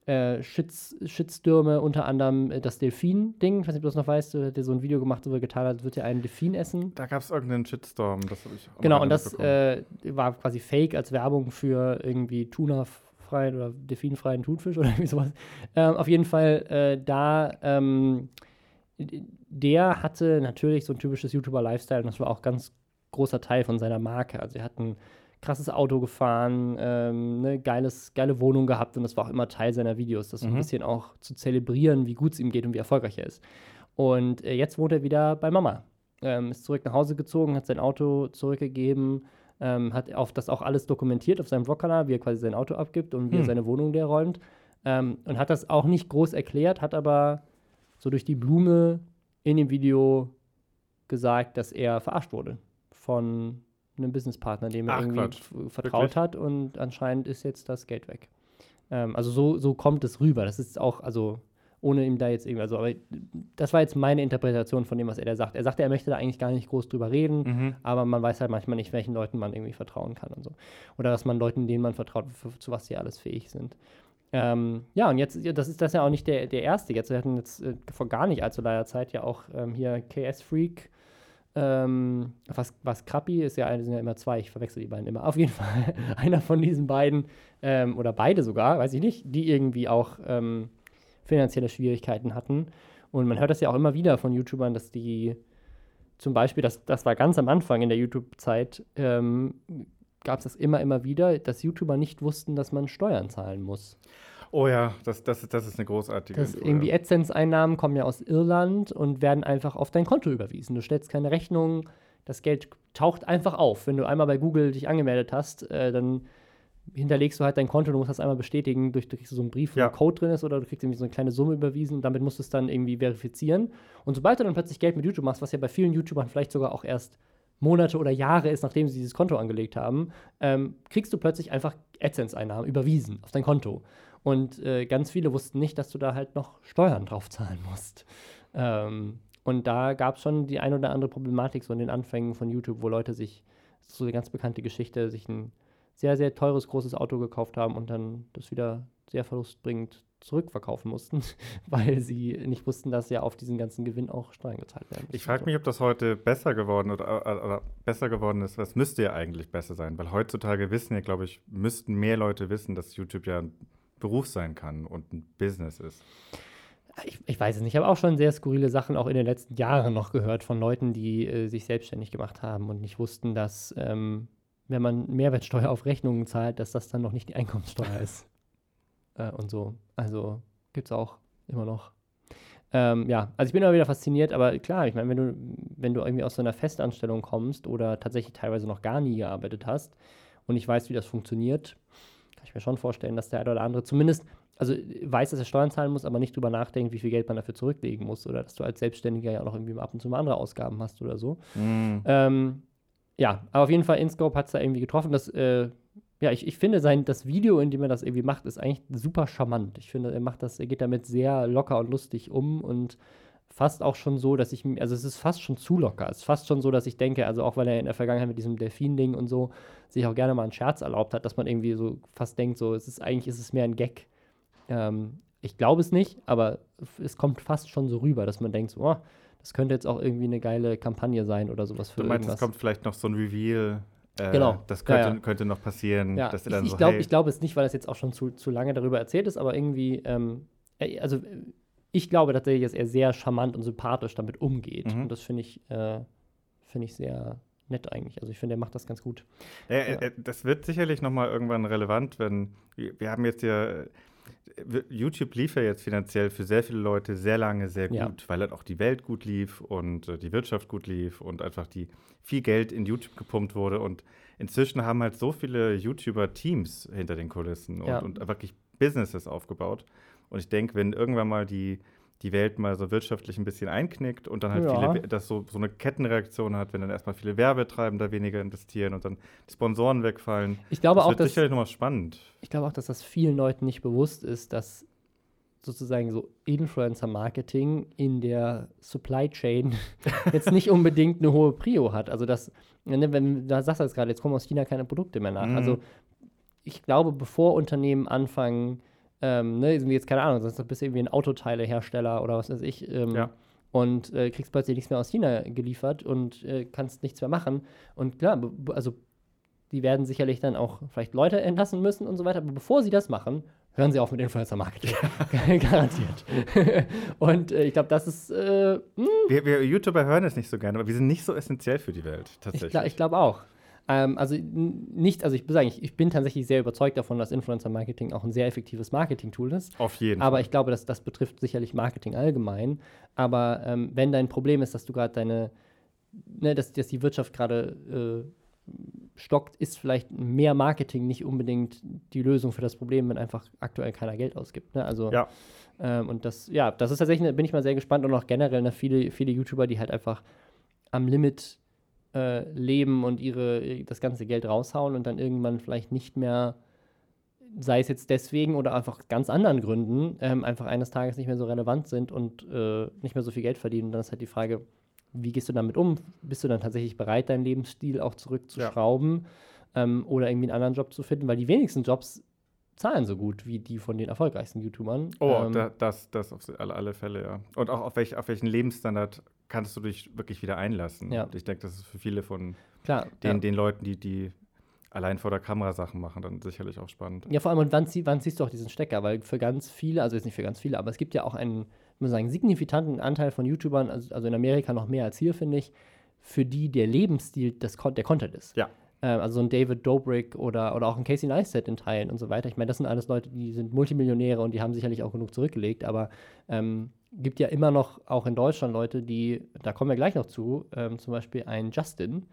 äh, Shits, Shitstürme, unter anderem äh, das Delfin-Ding. Ich weiß nicht, ob du das noch weißt, der so ein Video gemacht, wo er getan hat, wird ja einen Delfin essen. Da gab es irgendeinen Shitstorm, das habe ich auch Genau, und das äh, war quasi fake als Werbung für irgendwie Tuna-freien oder delfinfreien Thunfisch oder irgendwie sowas. Ähm, auf jeden Fall, äh, da, ähm, der hatte natürlich so ein typisches YouTuber-Lifestyle und das war auch ganz großer Teil von seiner Marke. Also er hat ein krasses Auto gefahren, ähm, eine geiles, geile Wohnung gehabt und das war auch immer Teil seiner Videos, das mhm. so ein mhm. bisschen auch zu zelebrieren, wie gut es ihm geht und wie erfolgreich er ist. Und äh, jetzt wohnt er wieder bei Mama. Ähm, ist zurück nach Hause gezogen, hat sein Auto zurückgegeben, ähm, hat auf das auch alles dokumentiert auf seinem Vlogkanal, wie er quasi sein Auto abgibt und wie hm. er seine Wohnung leer räumt. Ähm, und hat das auch nicht groß erklärt, hat aber so durch die Blume in dem Video gesagt, dass er verarscht wurde von einem Businesspartner, dem er irgendwie Quatsch. vertraut Wirklich? hat und anscheinend ist jetzt das Geld weg. Ähm, also so, so kommt es rüber. Das ist auch, also ohne ihm da jetzt irgendwie, also aber das war jetzt meine Interpretation von dem, was er da sagt. Er sagte, er möchte da eigentlich gar nicht groß drüber reden, mhm. aber man weiß halt manchmal nicht, welchen Leuten man irgendwie vertrauen kann und so. Oder dass man Leuten, denen man vertraut, für, zu was sie alles fähig sind. Ähm, ja, und jetzt, das ist das ja auch nicht der, der erste. Jetzt, wir hatten jetzt äh, vor gar nicht allzu langer Zeit ja auch ähm, hier KS Freak ähm, was, was Krappi ist ja, sind ja immer zwei, ich verwechsel die beiden immer. Auf jeden Fall einer von diesen beiden, ähm, oder beide sogar, weiß ich nicht, die irgendwie auch ähm, finanzielle Schwierigkeiten hatten. Und man hört das ja auch immer wieder von YouTubern, dass die zum Beispiel, das, das war ganz am Anfang in der YouTube-Zeit, ähm, gab es das immer, immer wieder, dass YouTuber nicht wussten, dass man Steuern zahlen muss. Oh ja, das, das, das ist eine großartige das Info, Irgendwie AdSense-Einnahmen kommen ja aus Irland und werden einfach auf dein Konto überwiesen. Du stellst keine Rechnung, das Geld taucht einfach auf. Wenn du einmal bei Google dich angemeldet hast, äh, dann hinterlegst du halt dein Konto, du musst das einmal bestätigen, durch, durch so einen Brief, wo ja. ein Code drin ist, oder du kriegst irgendwie so eine kleine Summe überwiesen und damit musst du es dann irgendwie verifizieren. Und sobald du dann plötzlich Geld mit YouTube machst, was ja bei vielen YouTubern vielleicht sogar auch erst Monate oder Jahre ist, nachdem sie dieses Konto angelegt haben, ähm, kriegst du plötzlich einfach AdSense-Einnahmen überwiesen auf dein Konto. Und äh, ganz viele wussten nicht, dass du da halt noch Steuern drauf zahlen musst. Ähm, und da gab es schon die ein oder andere Problematik so in den Anfängen von YouTube, wo Leute sich, so eine ganz bekannte Geschichte, sich ein sehr, sehr teures, großes Auto gekauft haben und dann das wieder sehr verlustbringend zurückverkaufen mussten, weil sie nicht wussten, dass ja auf diesen ganzen Gewinn auch Steuern gezahlt werden. Ich frage mich, ob das heute besser geworden oder, oder, besser geworden ist. Was müsste ja eigentlich besser sein? Weil heutzutage wissen ja, glaube ich, müssten mehr Leute wissen, dass YouTube ja Beruf sein kann und ein Business ist. Ich, ich, weiß es nicht. Ich habe auch schon sehr skurrile Sachen auch in den letzten Jahren noch gehört von Leuten, die äh, sich selbstständig gemacht haben und nicht wussten, dass ähm, wenn man Mehrwertsteuer auf Rechnungen zahlt, dass das dann noch nicht die Einkommenssteuer ist. Äh, und so. Also gibt es auch immer noch. Ähm, ja, also ich bin immer wieder fasziniert, aber klar, ich meine, wenn du, wenn du irgendwie aus so einer Festanstellung kommst oder tatsächlich teilweise noch gar nie gearbeitet hast und ich weiß, wie das funktioniert, ich mir schon vorstellen, dass der eine oder andere zumindest, also weiß, dass er Steuern zahlen muss, aber nicht drüber nachdenkt, wie viel Geld man dafür zurücklegen muss oder dass du als Selbstständiger ja auch noch irgendwie ab und zu mal andere Ausgaben hast oder so. Mm. Ähm, ja, aber auf jeden Fall InScope hat es da irgendwie getroffen. Das, äh, ja, ich, ich finde sein, das Video, in dem er das irgendwie macht, ist eigentlich super charmant. Ich finde, er macht das, er geht damit sehr locker und lustig um und fast auch schon so, dass ich, also es ist fast schon zu locker. Es ist fast schon so, dass ich denke, also auch weil er in der Vergangenheit mit diesem Delfin-Ding und so sich auch gerne mal einen Scherz erlaubt hat, dass man irgendwie so fast denkt, so, es ist eigentlich, ist es mehr ein Gag. Ähm, ich glaube es nicht, aber es kommt fast schon so rüber, dass man denkt, so, oh, das könnte jetzt auch irgendwie eine geile Kampagne sein oder sowas für Du meinst, irgendwas. es kommt vielleicht noch so ein Reveal. Äh, genau. Das könnte, ja, ja. könnte noch passieren. Ja. ich, ich so, glaube hey. glaub es nicht, weil das jetzt auch schon zu, zu lange darüber erzählt ist, aber irgendwie, ähm, äh, also ich glaube tatsächlich, dass er sehr charmant und sympathisch damit umgeht. Mhm. Und das finde ich, äh, find ich sehr nett eigentlich. Also ich finde, er macht das ganz gut. Ja, ja. Das wird sicherlich noch mal irgendwann relevant, wenn wir haben jetzt ja YouTube lief ja jetzt finanziell für sehr viele Leute sehr lange sehr gut, ja. weil halt auch die Welt gut lief und äh, die Wirtschaft gut lief und einfach die viel Geld in YouTube gepumpt wurde. Und inzwischen haben halt so viele YouTuber Teams hinter den Kulissen und, und wirklich Businesses aufgebaut. Und ich denke, wenn irgendwann mal die die Welt mal so wirtschaftlich ein bisschen einknickt und dann halt ja. viele, dass so, so eine Kettenreaktion hat, wenn dann erstmal viele Werbetreibender weniger investieren und dann die Sponsoren wegfallen. Ich glaube das auch, wird dass, sicherlich nochmal spannend. Ich glaube auch, dass das vielen Leuten nicht bewusst ist, dass sozusagen so Influencer-Marketing in der Supply Chain jetzt nicht unbedingt eine hohe Prio hat. Also das, ne, wenn da sagst du jetzt gerade, jetzt kommen aus China keine Produkte mehr nach. Mhm. Also ich glaube, bevor Unternehmen anfangen, ähm, ne, sind jetzt keine Ahnung, sonst bist du irgendwie ein Autoteilehersteller oder was weiß ich. Ähm, ja. Und äh, kriegst plötzlich nichts mehr aus China geliefert und äh, kannst nichts mehr machen. Und klar, also die werden sicherlich dann auch vielleicht Leute entlassen müssen und so weiter. Aber bevor sie das machen, hören sie auf mit Influencer-Marketing. Garantiert. und äh, ich glaube, das ist. Äh, hm. wir, wir, YouTuber hören es nicht so gerne, aber wir sind nicht so essentiell für die Welt, tatsächlich. Ich, ich glaube auch. Ähm, also nicht, also ich muss sagen, ich, ich, bin tatsächlich sehr überzeugt davon, dass Influencer-Marketing auch ein sehr effektives Marketing-Tool ist. Auf jeden Aber Fall. ich glaube, dass das betrifft sicherlich Marketing allgemein. Aber ähm, wenn dein Problem ist, dass du gerade deine, ne, dass, dass die Wirtschaft gerade äh, stockt, ist vielleicht mehr Marketing nicht unbedingt die Lösung für das Problem, wenn einfach aktuell keiner Geld ausgibt. Ne? Also ja. Ähm, und das, ja, das ist tatsächlich, bin ich mal sehr gespannt und auch generell ne, viele, viele YouTuber, die halt einfach am Limit äh, leben und ihre, das ganze Geld raushauen und dann irgendwann vielleicht nicht mehr, sei es jetzt deswegen oder einfach ganz anderen Gründen, ähm, einfach eines Tages nicht mehr so relevant sind und äh, nicht mehr so viel Geld verdienen. Und dann ist halt die Frage, wie gehst du damit um? Bist du dann tatsächlich bereit, deinen Lebensstil auch zurückzuschrauben ja. ähm, oder irgendwie einen anderen Job zu finden? Weil die wenigsten Jobs zahlen so gut wie die von den erfolgreichsten YouTubern. Oh, ähm, da, das, das auf alle, alle Fälle, ja. Und auch auf, welch, auf welchen Lebensstandard kannst du dich wirklich wieder einlassen. Ja. Und ich denke, das ist für viele von Klar, den, ja. den Leuten, die, die allein vor der Kamera Sachen machen, dann sicherlich auch spannend. Ja, vor allem, und wann, wann ziehst du auch diesen Stecker? Weil für ganz viele, also jetzt nicht für ganz viele, aber es gibt ja auch einen, muss sagen, signifikanten Anteil von YouTubern, also, also in Amerika noch mehr als hier, finde ich, für die der Lebensstil des, der Content ist. Ja. Ähm, also ein David Dobrik oder, oder auch ein Casey Neistat in Teilen und so weiter. Ich meine, das sind alles Leute, die sind Multimillionäre und die haben sicherlich auch genug zurückgelegt, aber ähm, gibt ja immer noch auch in Deutschland Leute, die, da kommen wir gleich noch zu, ähm, zum Beispiel ein Justin,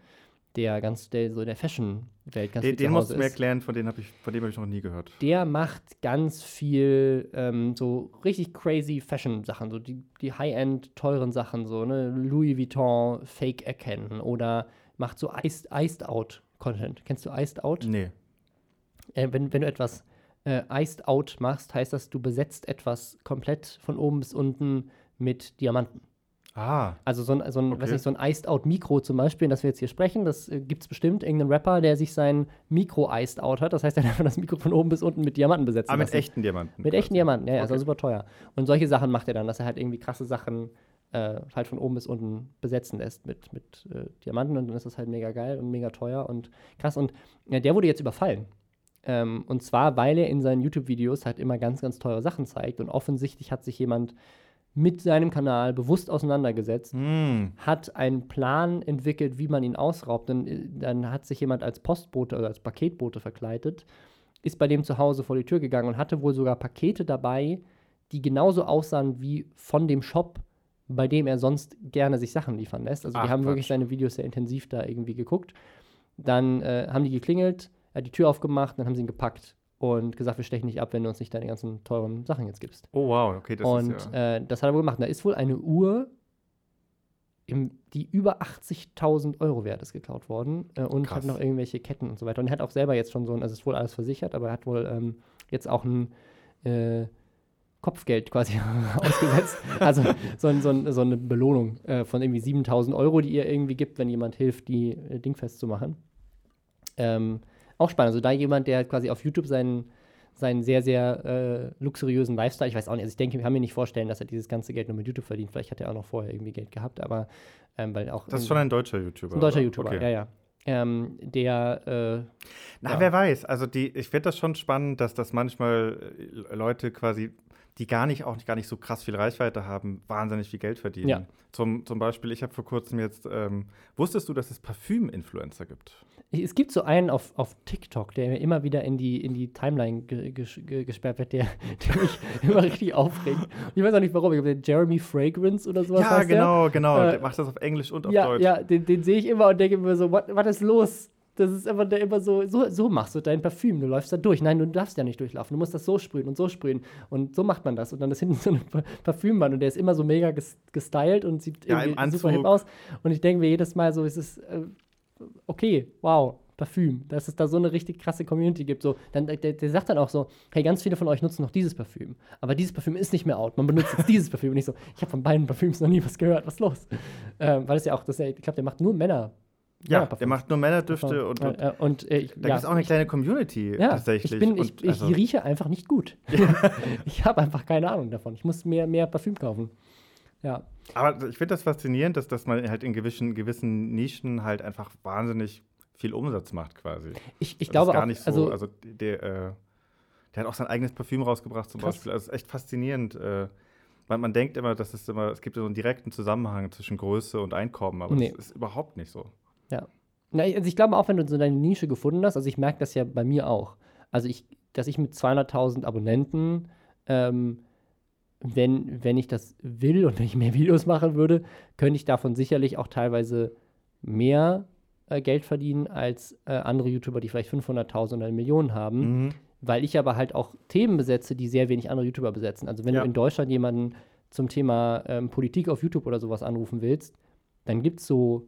der ganz, der so in der Fashion-Welt ganz Den, den musst du mir erklären, von dem habe ich, von dem habe ich noch nie gehört. Der macht ganz viel ähm, so richtig crazy Fashion-Sachen, so die, die High-End teuren Sachen, so ne, Louis Vuitton Fake erkennen oder macht so Iced, Iced Out Content. Kennst du Iced Out? Nee. Äh, wenn, wenn du etwas äh, Iced Out machst, heißt das, du besetzt etwas komplett von oben bis unten mit Diamanten. Ah. Also so ein, so ein, okay. weiß nicht, so ein Iced Out Mikro zum Beispiel, das wir jetzt hier sprechen, das äh, gibt es bestimmt irgendeinen Rapper, der sich sein Mikro Iced Out hat. Das heißt, er hat einfach das Mikro von oben bis unten mit Diamanten besetzt. Ah, mit lassen. echten Diamanten. Mit quasi. echten Diamanten, ja, okay. also super teuer. Und solche Sachen macht er dann, dass er halt irgendwie krasse Sachen äh, halt von oben bis unten besetzen lässt mit, mit äh, Diamanten und dann ist das halt mega geil und mega teuer und krass. Und ja, der wurde jetzt überfallen. Ähm, und zwar, weil er in seinen YouTube-Videos halt immer ganz, ganz teure Sachen zeigt und offensichtlich hat sich jemand mit seinem Kanal bewusst auseinandergesetzt, mm. hat einen Plan entwickelt, wie man ihn ausraubt. Und äh, dann hat sich jemand als Postbote oder als Paketbote verkleidet, ist bei dem zu Hause vor die Tür gegangen und hatte wohl sogar Pakete dabei, die genauso aussahen wie von dem Shop, bei dem er sonst gerne sich Sachen liefern lässt. Also Ach, die haben Quatsch. wirklich seine Videos sehr intensiv da irgendwie geguckt. Dann äh, haben die geklingelt, er hat die Tür aufgemacht, dann haben sie ihn gepackt und gesagt, wir stechen nicht ab, wenn du uns nicht deine ganzen teuren Sachen jetzt gibst. Oh wow, okay, das und, ist ja... Und äh, das hat er wohl gemacht. Da ist wohl eine Uhr, im, die über 80.000 Euro wert ist, geklaut worden äh, und Krass. hat noch irgendwelche Ketten und so weiter. Und er hat auch selber jetzt schon so ein, also ist wohl alles versichert, aber er hat wohl ähm, jetzt auch ein äh, Kopfgeld quasi ausgesetzt. Also so, so, so eine Belohnung äh, von irgendwie 7000 Euro, die ihr irgendwie gibt, wenn jemand hilft, die äh, Ding festzumachen. Ähm, auch spannend. Also da jemand, der quasi auf YouTube seinen, seinen sehr, sehr äh, luxuriösen Lifestyle, ich weiß auch nicht, also ich denke, wir haben mir nicht vorstellen, dass er dieses ganze Geld nur mit YouTube verdient. Vielleicht hat er auch noch vorher irgendwie Geld gehabt, aber ähm, weil auch. Das ist schon ein deutscher YouTuber. Ein deutscher YouTuber, okay. ja, ja. Ähm, der. Äh, Na, ja. wer weiß. Also die, ich finde das schon spannend, dass das manchmal äh, Leute quasi die gar nicht, auch gar nicht so krass viel Reichweite haben, wahnsinnig viel Geld verdienen. Ja. Zum, zum Beispiel, ich habe vor kurzem jetzt, ähm, wusstest du, dass es Parfüm-Influencer gibt? Es gibt so einen auf, auf TikTok, der mir immer wieder in die, in die Timeline ge, ge, gesperrt wird, der, der mich immer richtig aufregt. Ich weiß auch nicht warum. Ich glaube, Jeremy Fragrance oder sowas. Ja, genau, der. genau. Äh, der macht das auf Englisch und auf ja, Deutsch. Ja, den, den sehe ich immer und denke mir so, was ist los? Das ist immer, der immer so, so, so machst du dein Parfüm, du läufst da durch. Nein, du darfst ja nicht durchlaufen, du musst das so sprühen und so sprühen. Und so macht man das. Und dann ist hinten so ein Parfümmann und der ist immer so mega gestylt und sieht ja, irgendwie super hip aus. Und ich denke mir jedes Mal so, es ist äh, okay, wow, Parfüm, dass es da so eine richtig krasse Community gibt. So, dann, der, der, sagt dann auch so, hey, ganz viele von euch nutzen noch dieses Parfüm. Aber dieses Parfüm ist nicht mehr out. Man benutzt jetzt dieses Parfüm. Und ich so, ich habe von beiden Parfüms noch nie was gehört. Was ist los? Ähm, weil es ja auch, das ja, ich glaube, der macht nur Männer ja, der macht nur Männerdüfte und, und, äh, und äh, da ja, gibt es auch eine kleine Community ja, tatsächlich. Ich, bin, ich, also ich rieche einfach nicht gut. ich habe einfach keine Ahnung davon. Ich muss mehr, mehr Parfüm kaufen. Ja. Aber ich finde das faszinierend, dass, dass man halt in gewissen, gewissen Nischen halt einfach wahnsinnig viel Umsatz macht quasi. Ich, ich glaube gar auch, nicht so, also, also der, äh, der hat auch sein eigenes Parfüm rausgebracht zum krass. Beispiel. Also echt faszinierend. Äh, man, man denkt immer, dass es immer, es gibt so einen direkten Zusammenhang zwischen Größe und Einkommen, aber nee. das ist überhaupt nicht so. Ja. Na, also ich glaube auch, wenn du so deine Nische gefunden hast, also ich merke das ja bei mir auch. Also ich, dass ich mit 200.000 Abonnenten, ähm, wenn, wenn ich das will und wenn ich mehr Videos machen würde, könnte ich davon sicherlich auch teilweise mehr äh, Geld verdienen als äh, andere YouTuber, die vielleicht 500.000 oder eine Million haben. Mhm. Weil ich aber halt auch Themen besetze, die sehr wenig andere YouTuber besetzen. Also wenn ja. du in Deutschland jemanden zum Thema ähm, Politik auf YouTube oder sowas anrufen willst, dann gibt es so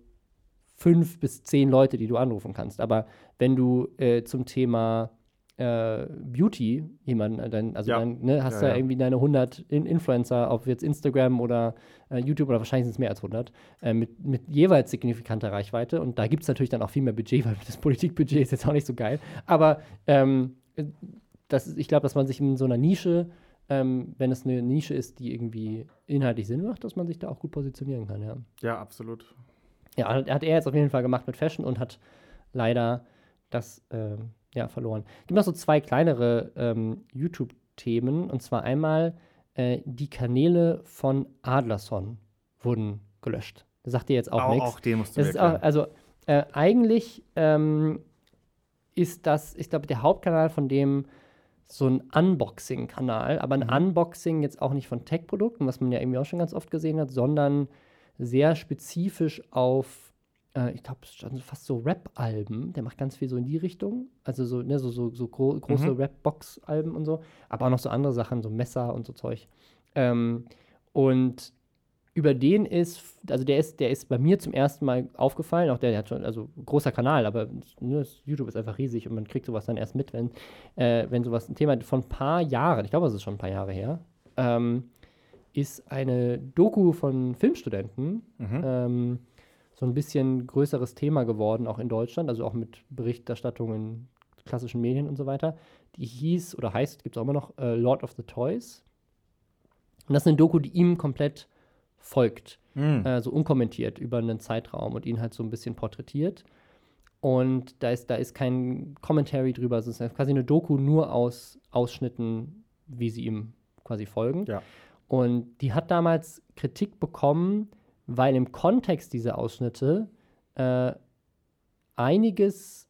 fünf bis zehn Leute, die du anrufen kannst. Aber wenn du äh, zum Thema äh, Beauty jemanden, äh, dann, also ja. dann ne, hast du ja, ja, irgendwie deine 100 In Influencer, ob jetzt Instagram oder äh, YouTube oder wahrscheinlich sind es mehr als 100, äh, mit, mit jeweils signifikanter Reichweite. Und da gibt es natürlich dann auch viel mehr Budget, weil das Politikbudget ist jetzt auch nicht so geil. Aber ähm, das ist, ich glaube, dass man sich in so einer Nische ähm, wenn es eine Nische ist, die irgendwie inhaltlich Sinn macht, dass man sich da auch gut positionieren kann, ja. Ja, absolut ja, hat er jetzt auf jeden Fall gemacht mit Fashion und hat leider das äh, ja, verloren. Es gibt noch so zwei kleinere ähm, YouTube-Themen. Und zwar einmal äh, die Kanäle von Adlerson wurden gelöscht. Das sagt dir jetzt auch, auch nichts. Auch den musst du das ist auch, Also äh, eigentlich ähm, ist das, ich glaube, der Hauptkanal von dem so ein Unboxing-Kanal, aber ein mhm. Unboxing jetzt auch nicht von Tech-Produkten, was man ja irgendwie auch schon ganz oft gesehen hat, sondern sehr spezifisch auf, äh, ich glaube, fast so Rap-Alben. Der macht ganz viel so in die Richtung. Also so, ne, so, so, so gro große mhm. Rap-Box-Alben und so. Aber auch noch so andere Sachen, so Messer und so Zeug. Ähm, und über den ist, also der ist, der ist bei mir zum ersten Mal aufgefallen, auch der, der hat schon, also großer Kanal, aber ne, YouTube ist einfach riesig und man kriegt sowas dann erst mit, wenn, äh, wenn sowas ein Thema von ein paar Jahren, ich glaube, es ist schon ein paar Jahre her, ähm, ist eine Doku von Filmstudenten, mhm. ähm, so ein bisschen größeres Thema geworden, auch in Deutschland, also auch mit Berichterstattung in klassischen Medien und so weiter. Die hieß oder heißt, gibt es auch immer noch, äh, Lord of the Toys. Und das ist eine Doku, die ihm komplett folgt, mhm. äh, so unkommentiert über einen Zeitraum und ihn halt so ein bisschen porträtiert. Und da ist, da ist kein Commentary drüber, es ist quasi eine Doku nur aus Ausschnitten, wie sie ihm quasi folgen. Ja. Und die hat damals Kritik bekommen, weil im Kontext dieser Ausschnitte äh, einiges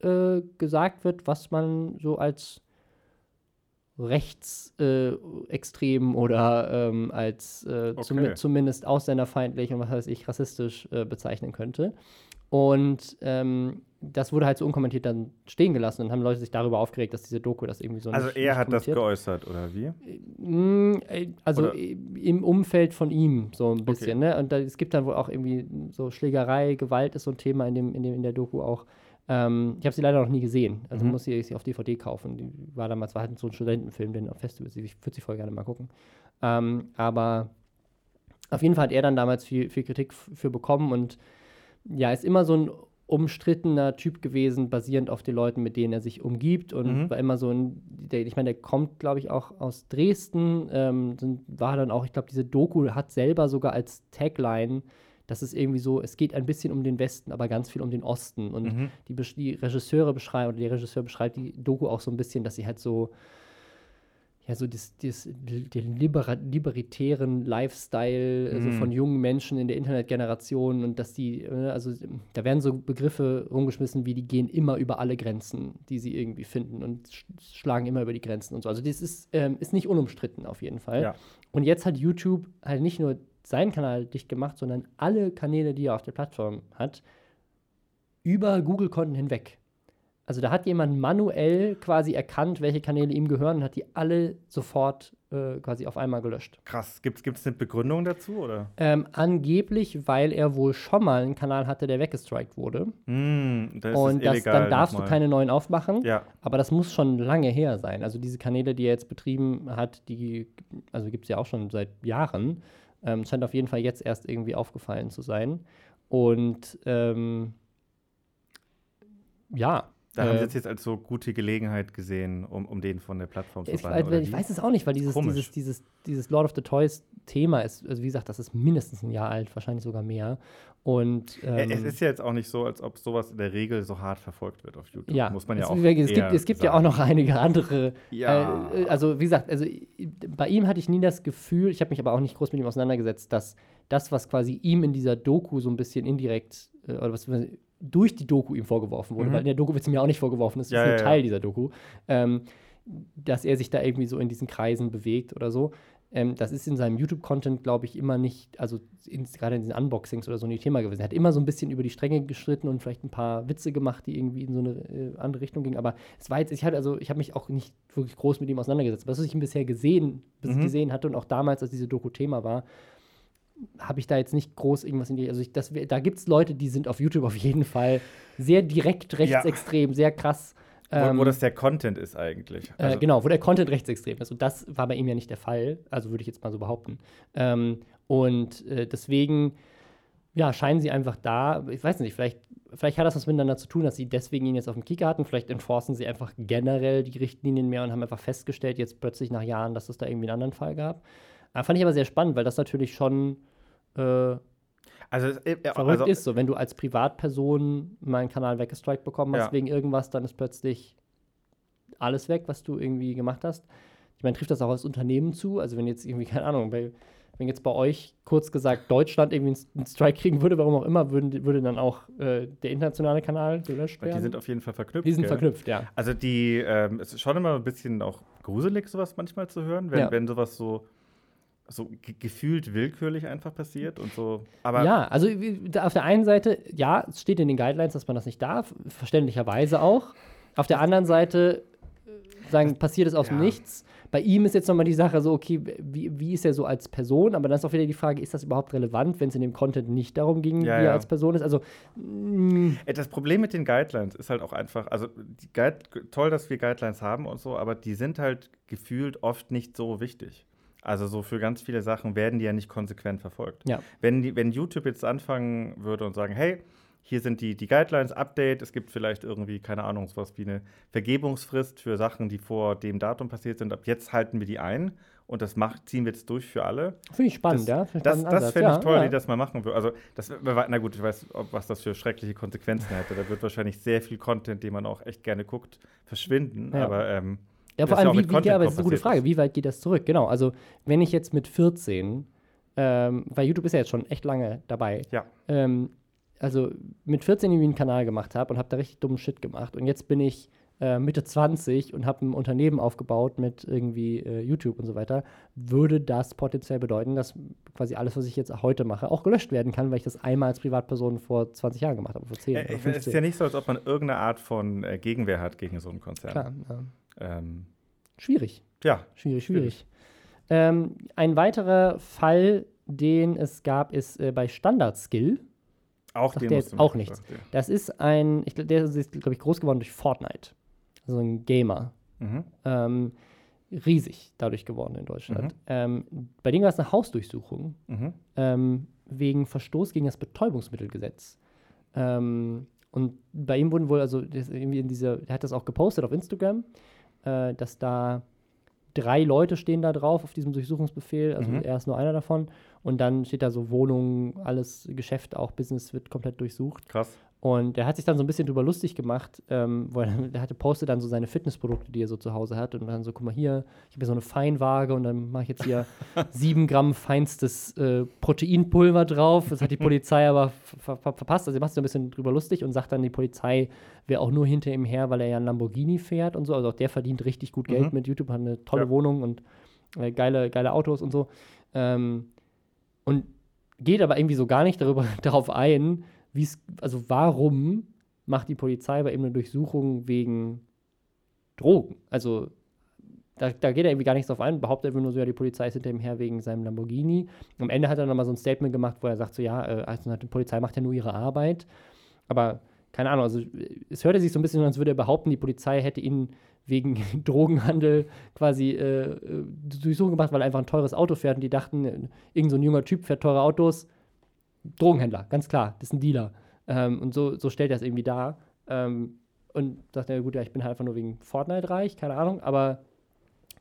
äh, gesagt wird, was man so als rechtsextrem äh, oder ähm, als äh, okay. zum, zumindest ausländerfeindlich und was weiß ich, rassistisch äh, bezeichnen könnte. Und ähm, das wurde halt so unkommentiert dann stehen gelassen und haben Leute sich darüber aufgeregt, dass diese Doku das irgendwie so Also nicht, er nicht hat das geäußert, oder wie? Mm, äh, also oder? im Umfeld von ihm so ein bisschen, okay. ne? Und da, es gibt dann wohl auch irgendwie so Schlägerei, Gewalt ist so ein Thema in, dem, in, dem, in der Doku auch. Ähm, ich habe sie leider noch nie gesehen. Also mhm. muss ich sie auf DVD kaufen. Die war damals war halt so ein Studentenfilm, den auf Festivals. Ich würde sie voll gerne mal gucken. Ähm, aber auf jeden Fall hat er dann damals viel, viel Kritik für bekommen und ja, ist immer so ein umstrittener Typ gewesen, basierend auf den Leuten, mit denen er sich umgibt und mhm. war immer so ein, der, ich meine, der kommt, glaube ich, auch aus Dresden, ähm, war dann auch, ich glaube, diese Doku hat selber sogar als Tagline das ist irgendwie so, es geht ein bisschen um den Westen, aber ganz viel um den Osten. Und mhm. die, die Regisseure beschreiben, oder der Regisseur beschreibt die Doku auch so ein bisschen, dass sie halt so, ja, so das, das, den libera libertären Lifestyle also mhm. von jungen Menschen in der Internetgeneration und dass die, äh, also da werden so Begriffe rumgeschmissen, wie die gehen immer über alle Grenzen, die sie irgendwie finden und sch schlagen immer über die Grenzen und so. Also das ist, ähm, ist nicht unumstritten auf jeden Fall. Ja. Und jetzt hat YouTube halt nicht nur seinen Kanal dicht gemacht, sondern alle Kanäle, die er auf der Plattform hat, über Google-Konten hinweg. Also da hat jemand manuell quasi erkannt, welche Kanäle ihm gehören und hat die alle sofort äh, quasi auf einmal gelöscht. Krass. Gibt es eine Begründung dazu? Oder? Ähm, angeblich, weil er wohl schon mal einen Kanal hatte, der weggestrikt wurde. Mm, das und das, dann darfst du keine neuen aufmachen. Ja. Aber das muss schon lange her sein. Also diese Kanäle, die er jetzt betrieben hat, die also gibt es ja auch schon seit Jahren. Ähm, scheint auf jeden Fall jetzt erst irgendwie aufgefallen zu sein. Und ähm, ja. Da äh, haben Sie es jetzt als so gute Gelegenheit gesehen, um, um den von der Plattform zu ich, bannen, ich, ich weiß es auch nicht, weil dieses, dieses, dieses, dieses Lord of the Toys Thema ist, also wie gesagt, das ist mindestens ein Jahr alt, wahrscheinlich sogar mehr. Und, ähm, es ist ja jetzt auch nicht so, als ob sowas in der Regel so hart verfolgt wird auf YouTube. Ja, muss man ja es, auch. Es gibt, es gibt ja auch noch einige andere. Ja. Äh, also wie gesagt, also bei ihm hatte ich nie das Gefühl, ich habe mich aber auch nicht groß mit ihm auseinandergesetzt, dass das, was quasi ihm in dieser Doku so ein bisschen indirekt äh, oder was durch die Doku ihm vorgeworfen wurde, mhm. weil in der Doku wird es ihm ja auch nicht vorgeworfen, das ist ja, nur ja, Teil ja. dieser Doku, ähm, dass er sich da irgendwie so in diesen Kreisen bewegt oder so. Ähm, das ist in seinem YouTube-Content, glaube ich, immer nicht, also gerade in diesen Unboxings oder so ein Thema gewesen. Er hat immer so ein bisschen über die Stränge geschritten und vielleicht ein paar Witze gemacht, die irgendwie in so eine äh, andere Richtung gingen. Aber es war jetzt, ich hatte also, ich habe mich auch nicht wirklich groß mit ihm auseinandergesetzt. Aber das, was ich ihn bisher gesehen, bis mhm. gesehen hatte und auch damals, als diese Doku Thema war, habe ich da jetzt nicht groß irgendwas in die. Also ich, das, da gibt es Leute, die sind auf YouTube auf jeden Fall sehr direkt rechtsextrem, ja. sehr krass wo, wo, ähm, das der Content ist eigentlich. Äh, also äh, genau, wo der Content rechtsextrem ist. Und das war bei ihm ja nicht der Fall. Also würde ich jetzt mal so behaupten. Ähm, und äh, deswegen, ja, scheinen sie einfach da, ich weiß nicht, vielleicht, vielleicht hat das was miteinander zu tun, dass sie deswegen ihn jetzt auf dem Kicker hatten. Vielleicht enforcen sie einfach generell die Richtlinien mehr und haben einfach festgestellt, jetzt plötzlich nach Jahren, dass es da irgendwie einen anderen Fall gab. Äh, fand ich aber sehr spannend, weil das natürlich schon äh, also, äh, Verrückt also, ist so, wenn du als Privatperson meinen Kanal weggestrikt bekommen hast ja. wegen irgendwas, dann ist plötzlich alles weg, was du irgendwie gemacht hast. Ich meine, trifft das auch als Unternehmen zu? Also wenn jetzt irgendwie, keine Ahnung, bei wenn jetzt bei euch kurz gesagt Deutschland irgendwie einen Strike kriegen würde, warum auch immer, würden, würde dann auch äh, der internationale Kanal gelöscht werden? Die sind auf jeden Fall verknüpft. Die sind gell? verknüpft, ja. Also die, ähm, es ist schon immer ein bisschen auch gruselig, sowas manchmal zu hören, wenn, ja. wenn sowas so so gefühlt willkürlich einfach passiert und so. Aber ja, also auf der einen Seite, ja, es steht in den Guidelines, dass man das nicht darf, verständlicherweise auch. Auf der anderen Seite äh, sagen, passiert es aus dem Nichts. Bei ihm ist jetzt nochmal die Sache so, okay, wie, wie ist er so als Person? Aber dann ist auch wieder die Frage, ist das überhaupt relevant, wenn es in dem Content nicht darum ging, ja, wie er als Person ist? Also mm. Das Problem mit den Guidelines ist halt auch einfach, also Guide, toll, dass wir Guidelines haben und so, aber die sind halt gefühlt oft nicht so wichtig. Also so für ganz viele Sachen werden die ja nicht konsequent verfolgt. Ja. Wenn, die, wenn YouTube jetzt anfangen würde und sagen, hey, hier sind die, die Guidelines, Update, es gibt vielleicht irgendwie, keine Ahnung, sowas wie eine Vergebungsfrist für Sachen, die vor dem Datum passiert sind. Ab jetzt halten wir die ein und das macht, ziehen wir jetzt durch für alle. Finde ich spannend, das, ja. das, das fände ich toll, ja. die das mal machen würde. Also, das, na gut, ich weiß, was das für schreckliche Konsequenzen hätte. Da wird wahrscheinlich sehr viel Content, den man auch echt gerne guckt, verschwinden. Ja. Aber ähm, ja, vor allem, wie, wie, ja, aber das ist eine gute Frage. Ist. Wie weit geht das zurück? Genau, also wenn ich jetzt mit 14, ähm, weil YouTube ist ja jetzt schon echt lange dabei, ja. ähm, also mit 14 irgendwie einen Kanal gemacht habe und habe da richtig dummen Shit gemacht und jetzt bin ich äh, Mitte 20 und habe ein Unternehmen aufgebaut mit irgendwie äh, YouTube und so weiter, würde das potenziell bedeuten, dass quasi alles, was ich jetzt heute mache, auch gelöscht werden kann, weil ich das einmal als Privatperson vor 20 Jahren gemacht habe, vor 10 äh, Es ist ja nicht so, als ob man irgendeine Art von äh, Gegenwehr hat gegen so einen Konzern. Klar, ja. Ähm, schwierig. Ja. Schwierig, schwierig. Ähm, ein weiterer Fall, den es gab, ist äh, bei Standard Skill. Auch den der jetzt auch nichts. Das ist ein, ich, der ist, glaube ich, groß geworden durch Fortnite. Also ein Gamer. Mhm. Ähm, riesig dadurch geworden in Deutschland. Mhm. Ähm, bei dem war es eine Hausdurchsuchung mhm. ähm, wegen Verstoß gegen das Betäubungsmittelgesetz. Ähm, und bei ihm wurden wohl, also irgendwie in dieser, er hat das auch gepostet auf Instagram, äh, dass da drei Leute stehen da drauf auf diesem Durchsuchungsbefehl, also mhm. er ist nur einer davon. Und dann steht da so Wohnung, alles Geschäft, auch Business wird komplett durchsucht. Krass. Und er hat sich dann so ein bisschen drüber lustig gemacht, ähm, weil er hatte postet dann so seine Fitnessprodukte, die er so zu Hause hat. Und dann so, guck mal hier, ich habe hier so eine Feinwaage und dann mache ich jetzt hier sieben Gramm feinstes äh, Proteinpulver drauf. Das hat die Polizei aber ver ver verpasst. Also er macht sich so ein bisschen drüber lustig und sagt dann, die Polizei wäre auch nur hinter ihm her, weil er ja einen Lamborghini fährt und so. Also auch der verdient richtig gut Geld mhm. mit YouTube, hat eine tolle ja. Wohnung und äh, geile, geile Autos und so. Ähm, und geht aber irgendwie so gar nicht darüber, darauf ein, wie es, also warum macht die Polizei bei ihm eine Durchsuchung wegen Drogen? Also da, da, geht er irgendwie gar nichts drauf ein, behauptet einfach nur so, ja, die Polizei ist hinter ihm her wegen seinem Lamborghini. Am Ende hat er nochmal so ein Statement gemacht, wo er sagt, so, ja, äh, also die Polizei macht ja nur ihre Arbeit. Aber keine Ahnung, also es hörte sich so ein bisschen an, als würde er behaupten, die Polizei hätte ihn wegen Drogenhandel quasi äh, äh, Durchsuchung gemacht, weil er einfach ein teures Auto fährt und die dachten, irgend so ein junger Typ fährt teure Autos, Drogenhändler, ganz klar, das ist ein Dealer. Ähm, und so, so stellt er es irgendwie dar. Ähm, und sagt er, gut, ja, ich bin halt einfach nur wegen Fortnite reich, keine Ahnung, aber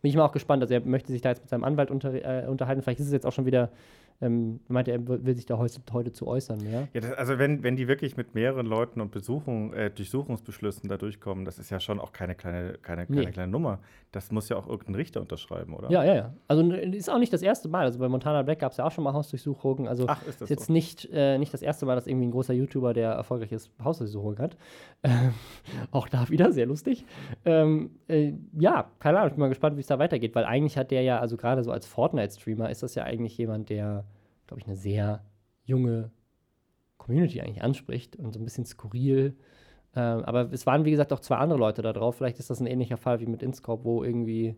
bin ich mal auch gespannt. Also er möchte sich da jetzt mit seinem Anwalt unter, äh, unterhalten. Vielleicht ist es jetzt auch schon wieder ähm, meinte, er will sich da heute, zu äußern. Ja, ja das, also wenn, wenn die wirklich mit mehreren Leuten und Besuchung, äh, Durchsuchungsbeschlüssen da durchkommen, das ist ja schon auch keine kleine, keine, keine nee. kleine Nummer. Das muss ja auch irgendein Richter unterschreiben, oder? Ja, ja, ja. Also ist auch nicht das erste Mal. Also bei Montana Black gab es ja auch schon mal Hausdurchsuchungen. Also Ach, ist das ist jetzt so? nicht, äh, nicht das erste Mal, dass irgendwie ein großer YouTuber, der erfolgreiches Hausdurchsuchung hat. Ähm, auch da wieder, sehr lustig. Ähm, äh, ja, keine Ahnung, ich bin mal gespannt, wie es da weitergeht, weil eigentlich hat der ja, also gerade so als Fortnite-Streamer, ist das ja eigentlich jemand, der glaube ich, eine sehr junge Community eigentlich anspricht und so ein bisschen skurril. Ähm, aber es waren, wie gesagt, auch zwei andere Leute da drauf. Vielleicht ist das ein ähnlicher Fall wie mit Inscope, wo irgendwie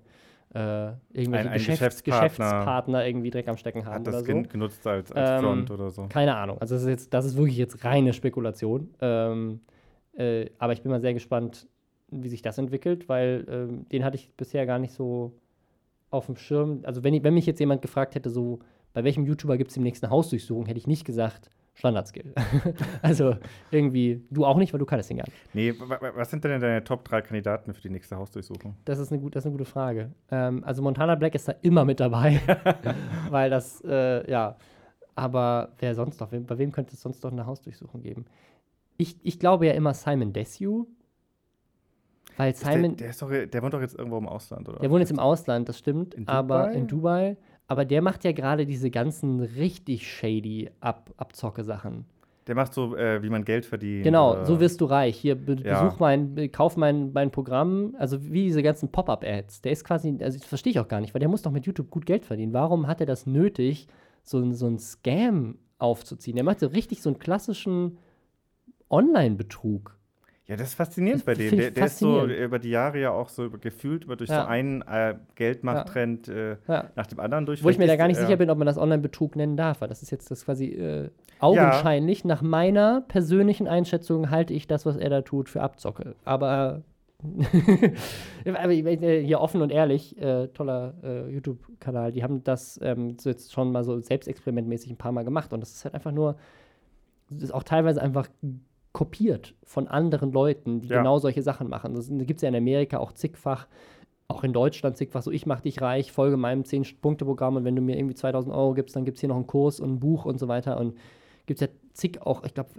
äh, irgendwelche ein, ein Geschäfts Geschäftspartner, Geschäftspartner, irgendwie Dreck am Stecken haben. Hat das oder so. genutzt als, als ähm, Front oder so. Keine Ahnung. Also das ist, jetzt, das ist wirklich jetzt reine Spekulation. Ähm, äh, aber ich bin mal sehr gespannt, wie sich das entwickelt, weil ähm, den hatte ich bisher gar nicht so auf dem Schirm. Also wenn, ich, wenn mich jetzt jemand gefragt hätte, so bei welchem YouTuber gibt es die nächsten Hausdurchsuchung, hätte ich nicht gesagt, Standardskill. also irgendwie, du auch nicht, weil du kannst den gar nicht. Nee, was sind denn deine Top 3 Kandidaten für die nächste Hausdurchsuchung? Das ist eine, gut, das ist eine gute Frage. Ähm, also Montana Black ist da immer mit dabei, weil das, äh, ja. Aber wer sonst noch? Bei wem könnte es sonst noch eine Hausdurchsuchung geben? Ich, ich glaube ja immer Simon Desue. Weil Simon. Der, der, doch, der, wohnt doch jetzt irgendwo im Ausland, oder? Der wohnt jetzt im Ausland, das stimmt. In aber in Dubai aber der macht ja gerade diese ganzen richtig shady Ab Abzocke-Sachen. Der macht so, äh, wie man Geld verdient. Genau, so wirst du reich. Hier, be ja. besuch mein, kauf mein, mein Programm. Also wie diese ganzen Pop-Up-Ads. Der ist quasi, also das verstehe ich auch gar nicht, weil der muss doch mit YouTube gut Geld verdienen. Warum hat er das nötig, so, so einen Scam aufzuziehen? Der macht so richtig so einen klassischen Online-Betrug. Ja, das ist faszinierend bei dem. Der, der ist so über die Jahre ja auch so gefühlt über durch ja. so einen äh, Geldmachttrend äh, ja. nach dem anderen durch. Wo ich mir da gar nicht sicher bin, ob man das Online-Betrug nennen darf, weil das ist jetzt das quasi äh, augenscheinlich. Nach meiner persönlichen Einschätzung halte ich das, was er da tut, für Abzocke. Aber äh, hier offen und ehrlich, äh, toller äh, YouTube-Kanal, die haben das ähm, jetzt schon mal so selbstexperimentmäßig ein paar Mal gemacht und das ist halt einfach nur, das ist auch teilweise einfach kopiert von anderen Leuten, die ja. genau solche Sachen machen. Das gibt es ja in Amerika auch zigfach, auch in Deutschland zigfach so, ich mach dich reich, folge meinem 10-Punkte-Programm und wenn du mir irgendwie 2000 Euro gibst, dann gibt es hier noch einen Kurs und ein Buch und so weiter und gibt es ja zig auch, ich glaube,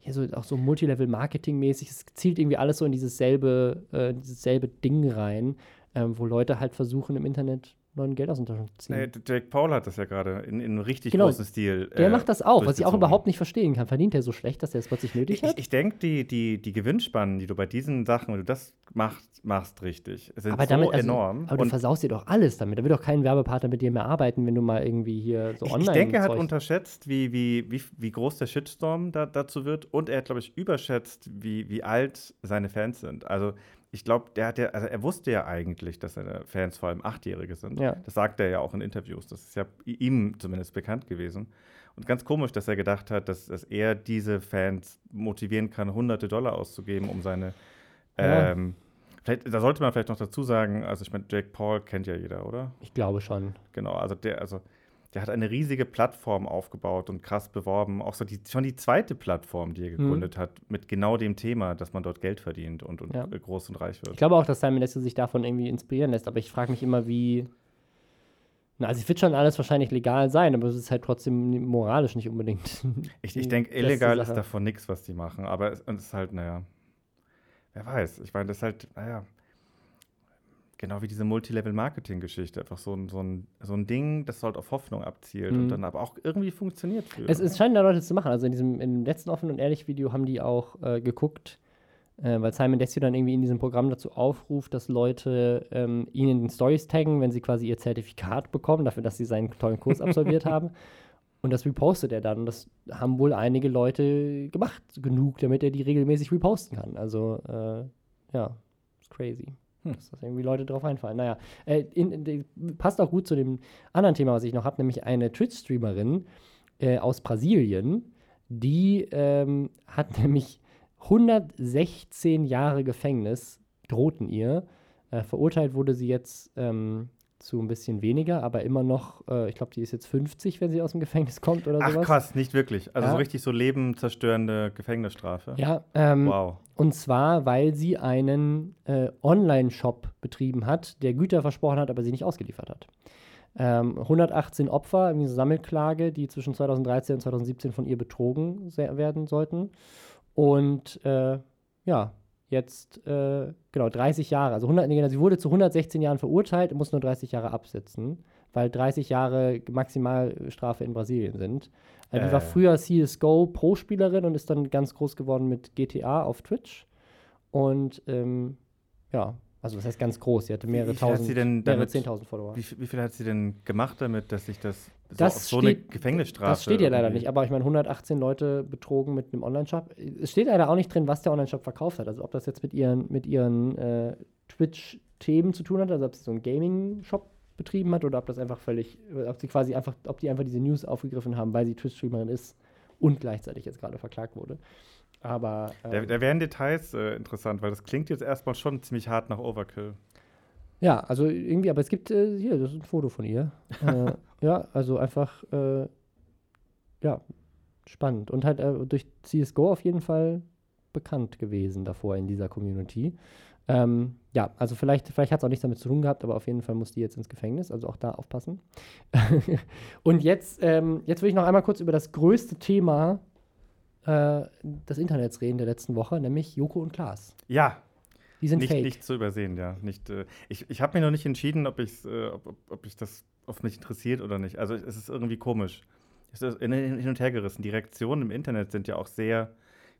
hier so auch so Multilevel-Marketing-mäßig, es zielt irgendwie alles so in dieses selbe, äh, dieses selbe Ding rein, ähm, wo Leute halt versuchen im Internet neuen Geld aus den Taschen ziehen. Nee, Jake Paul hat das ja gerade in, in einem richtig genau, großen Stil. Der äh, macht das auch, was ich auch überhaupt nicht verstehen kann. Verdient er so schlecht, dass er es plötzlich nötig hat? Ich, ich denke, die, die, die Gewinnspannen, die du bei diesen Sachen, wenn du das machst, machst richtig, sind aber damit, so also, enorm. Aber du versaust dir doch alles damit. Da wird doch kein Werbepartner mit dir mehr arbeiten, wenn du mal irgendwie hier so online Ich denke, er hat unterschätzt, wie, wie, wie, wie groß der Shitstorm da, dazu wird. Und er hat, glaube ich, überschätzt, wie, wie alt seine Fans sind. Also ich glaube, der hat ja, also er wusste ja eigentlich, dass seine Fans vor allem Achtjährige sind. Ja. Das sagt er ja auch in Interviews. Das ist ja ihm zumindest bekannt gewesen. Und ganz komisch, dass er gedacht hat, dass, dass er diese Fans motivieren kann, hunderte Dollar auszugeben, um seine. Ja. Ähm, vielleicht, da sollte man vielleicht noch dazu sagen, also ich meine, Jake Paul kennt ja jeder, oder? Ich glaube schon. Genau, also der, also der hat eine riesige Plattform aufgebaut und krass beworben. Auch so die, schon die zweite Plattform, die er mhm. gegründet mhm. hat, mit genau dem Thema, dass man dort Geld verdient und, und ja. groß und reich wird. Ich glaube auch, dass Simon Lester sich davon irgendwie inspirieren lässt, aber ich frage mich immer, wie. Na, also es wird schon alles wahrscheinlich legal sein, aber es ist halt trotzdem moralisch nicht unbedingt. Ich, ich denke, illegal ist davon nichts, was die machen, aber es, es ist halt, naja, wer weiß. Ich meine, das ist halt, naja, Genau wie diese Multilevel-Marketing-Geschichte. Einfach so ein, so, ein, so ein Ding, das halt auf Hoffnung abzielt mhm. und dann aber auch irgendwie funktioniert. Für. Es, es scheinen da Leute zu machen. Also in diesem im letzten Offen und Ehrlich-Video haben die auch äh, geguckt, äh, weil Simon Desio dann irgendwie in diesem Programm dazu aufruft, dass Leute ähm, ihn in den Stories taggen, wenn sie quasi ihr Zertifikat bekommen, dafür, dass sie seinen tollen Kurs absolviert haben. Und das repostet er dann. Das haben wohl einige Leute gemacht, genug, damit er die regelmäßig reposten kann. Also, äh, ja, ist crazy. Hm. Dass das irgendwie Leute drauf einfallen. Naja, äh, in, in, passt auch gut zu dem anderen Thema, was ich noch habe, nämlich eine Twitch-Streamerin äh, aus Brasilien, die ähm, hat nämlich 116 Jahre Gefängnis, drohten ihr. Äh, verurteilt wurde sie jetzt ähm, zu ein bisschen weniger, aber immer noch, äh, ich glaube, die ist jetzt 50, wenn sie aus dem Gefängnis kommt oder Ach, sowas. Ach krass, nicht wirklich. Also ja. so richtig so lebenzerstörende Gefängnisstrafe. Ja, ähm, wow. Und zwar, weil sie einen äh, Online-Shop betrieben hat, der Güter versprochen hat, aber sie nicht ausgeliefert hat. Ähm, 118 Opfer, irgendwie eine Sammelklage, die zwischen 2013 und 2017 von ihr betrogen werden sollten. Und äh, ja, jetzt, äh, genau, 30 Jahre. Also 100, nee, sie wurde zu 116 Jahren verurteilt, muss nur 30 Jahre absitzen, weil 30 Jahre Maximalstrafe in Brasilien sind. Äh, die war früher CSGO Pro-Spielerin und ist dann ganz groß geworden mit GTA auf Twitch. Und ähm, ja, also was heißt ganz groß? Sie hatte mehrere tausend, mehrere zehntausend Follower. Wie, wie, viel hat sie denn gemacht damit, dass sich das, das so, steht, so eine Gefängnisstrafe Das steht ja leider nicht, aber ich meine 118 Leute betrogen mit einem Online-Shop. Es steht leider auch nicht drin, was der Online-Shop verkauft hat. Also ob das jetzt mit ihren, mit ihren äh, Twitch-Themen zu tun hat, also ob sie so einen Gaming-Shop betrieben hat oder ob das einfach völlig, ob sie quasi einfach, ob die einfach diese News aufgegriffen haben, weil sie Twitch-Streamerin ist und gleichzeitig jetzt gerade verklagt wurde. Aber. Ähm, da, da wären Details äh, interessant, weil das klingt jetzt erstmal schon ziemlich hart nach Overkill. Ja, also irgendwie, aber es gibt äh, hier, das ist ein Foto von ihr. äh, ja, also einfach, äh, ja, spannend. Und halt äh, durch CSGO auf jeden Fall bekannt gewesen davor in dieser Community. Ähm, ja, also vielleicht, vielleicht hat es auch nichts damit zu tun gehabt, aber auf jeden Fall muss die jetzt ins Gefängnis, also auch da aufpassen. und jetzt, ähm, jetzt will ich noch einmal kurz über das größte Thema äh, des Internets reden der letzten Woche, nämlich Joko und Klaas. Ja. Die sind nicht, fake. Nicht zu übersehen, ja. Nicht, äh, ich ich habe mir noch nicht entschieden, ob, äh, ob, ob ich das ob mich interessiert oder nicht. Also es ist irgendwie komisch. Es ist hin und her gerissen. Die Reaktionen im Internet sind ja auch sehr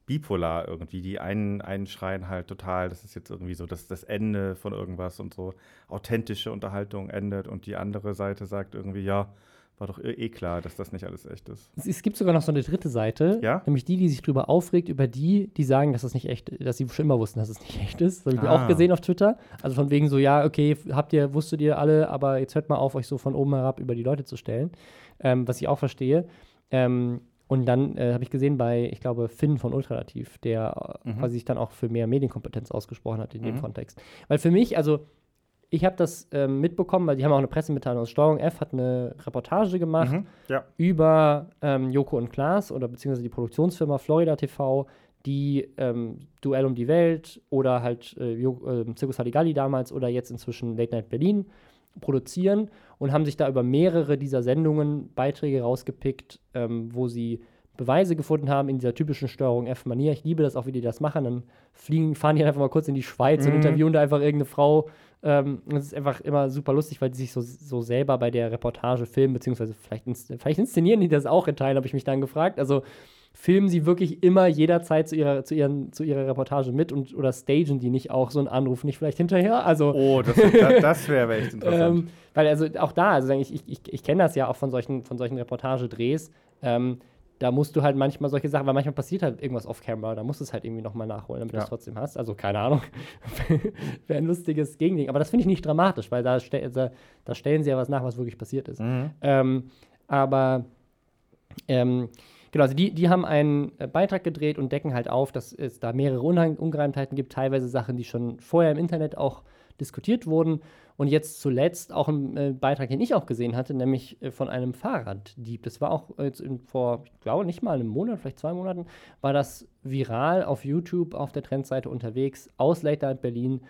bipolar irgendwie. Die einen, einen schreien halt total, das ist jetzt irgendwie so das, das Ende von irgendwas und so authentische Unterhaltung endet und die andere Seite sagt irgendwie, ja, war doch eh, eh klar, dass das nicht alles echt ist. Es, gibt sogar noch so eine dritte Seite, ja? nämlich die, die sich darüber aufregt, über die, die sagen, dass das nicht echt, dass sie schon immer wussten, dass es nicht echt ist. Das habe ich ah. auch gesehen auf Twitter. Also von wegen so, ja, okay, habt ihr, wusstet ihr alle, aber jetzt hört mal auf, euch so von oben herab über die Leute zu stellen. Ähm, was ich auch verstehe. Ähm, und dann äh, habe ich gesehen bei, ich glaube, Finn von Ultralativ, der mhm. quasi sich dann auch für mehr Medienkompetenz ausgesprochen hat in mhm. dem Kontext. Weil für mich, also ich habe das ähm, mitbekommen, weil die haben auch eine Pressemitteilung aus Steuerung F, hat eine Reportage gemacht mhm, ja. über ähm, Joko und Klaas oder beziehungsweise die Produktionsfirma Florida TV, die ähm, Duell um die Welt oder halt äh, äh, Circus Halligalli damals oder jetzt inzwischen Late Night Berlin produzieren und haben sich da über mehrere dieser Sendungen Beiträge rausgepickt, ähm, wo sie Beweise gefunden haben in dieser typischen Steuerung F-Manier. Ich liebe das auch, wie die das machen. Dann fliegen, fahren die einfach mal kurz in die Schweiz mhm. und interviewen da einfach irgendeine Frau. Ähm, das ist einfach immer super lustig, weil die sich so, so selber bei der Reportage filmen, beziehungsweise vielleicht, vielleicht inszenieren die das auch in Teilen, habe ich mich dann gefragt. Also filmen sie wirklich immer jederzeit zu ihrer, zu ihren, zu ihrer Reportage mit und oder stagen die nicht auch so einen Anruf nicht vielleicht hinterher? Also, oh, das, das, das wäre echt interessant. ähm, weil also auch da, also ich, ich, ich, ich kenne das ja auch von solchen, von solchen Reportagedrehs. Ähm, da musst du halt manchmal solche Sachen, weil manchmal passiert halt irgendwas off-camera, da musst du es halt irgendwie nochmal nachholen, damit ja. du es trotzdem hast. Also keine Ahnung, wäre ein lustiges Gegending. Aber das finde ich nicht dramatisch, weil da, ste da, da, stellen sie ja was nach, was wirklich passiert ist. Mhm. Ähm, aber ähm, Genau, also die, die haben einen äh, Beitrag gedreht und decken halt auf, dass es da mehrere Ungereimtheiten gibt, teilweise Sachen, die schon vorher im Internet auch diskutiert wurden. Und jetzt zuletzt auch ein äh, Beitrag, den ich auch gesehen hatte, nämlich äh, von einem Fahrraddieb. Das war auch jetzt in, vor, ich glaube, nicht mal einem Monat, vielleicht zwei Monaten, war das viral auf YouTube auf der Trendseite unterwegs aus Late Berlin.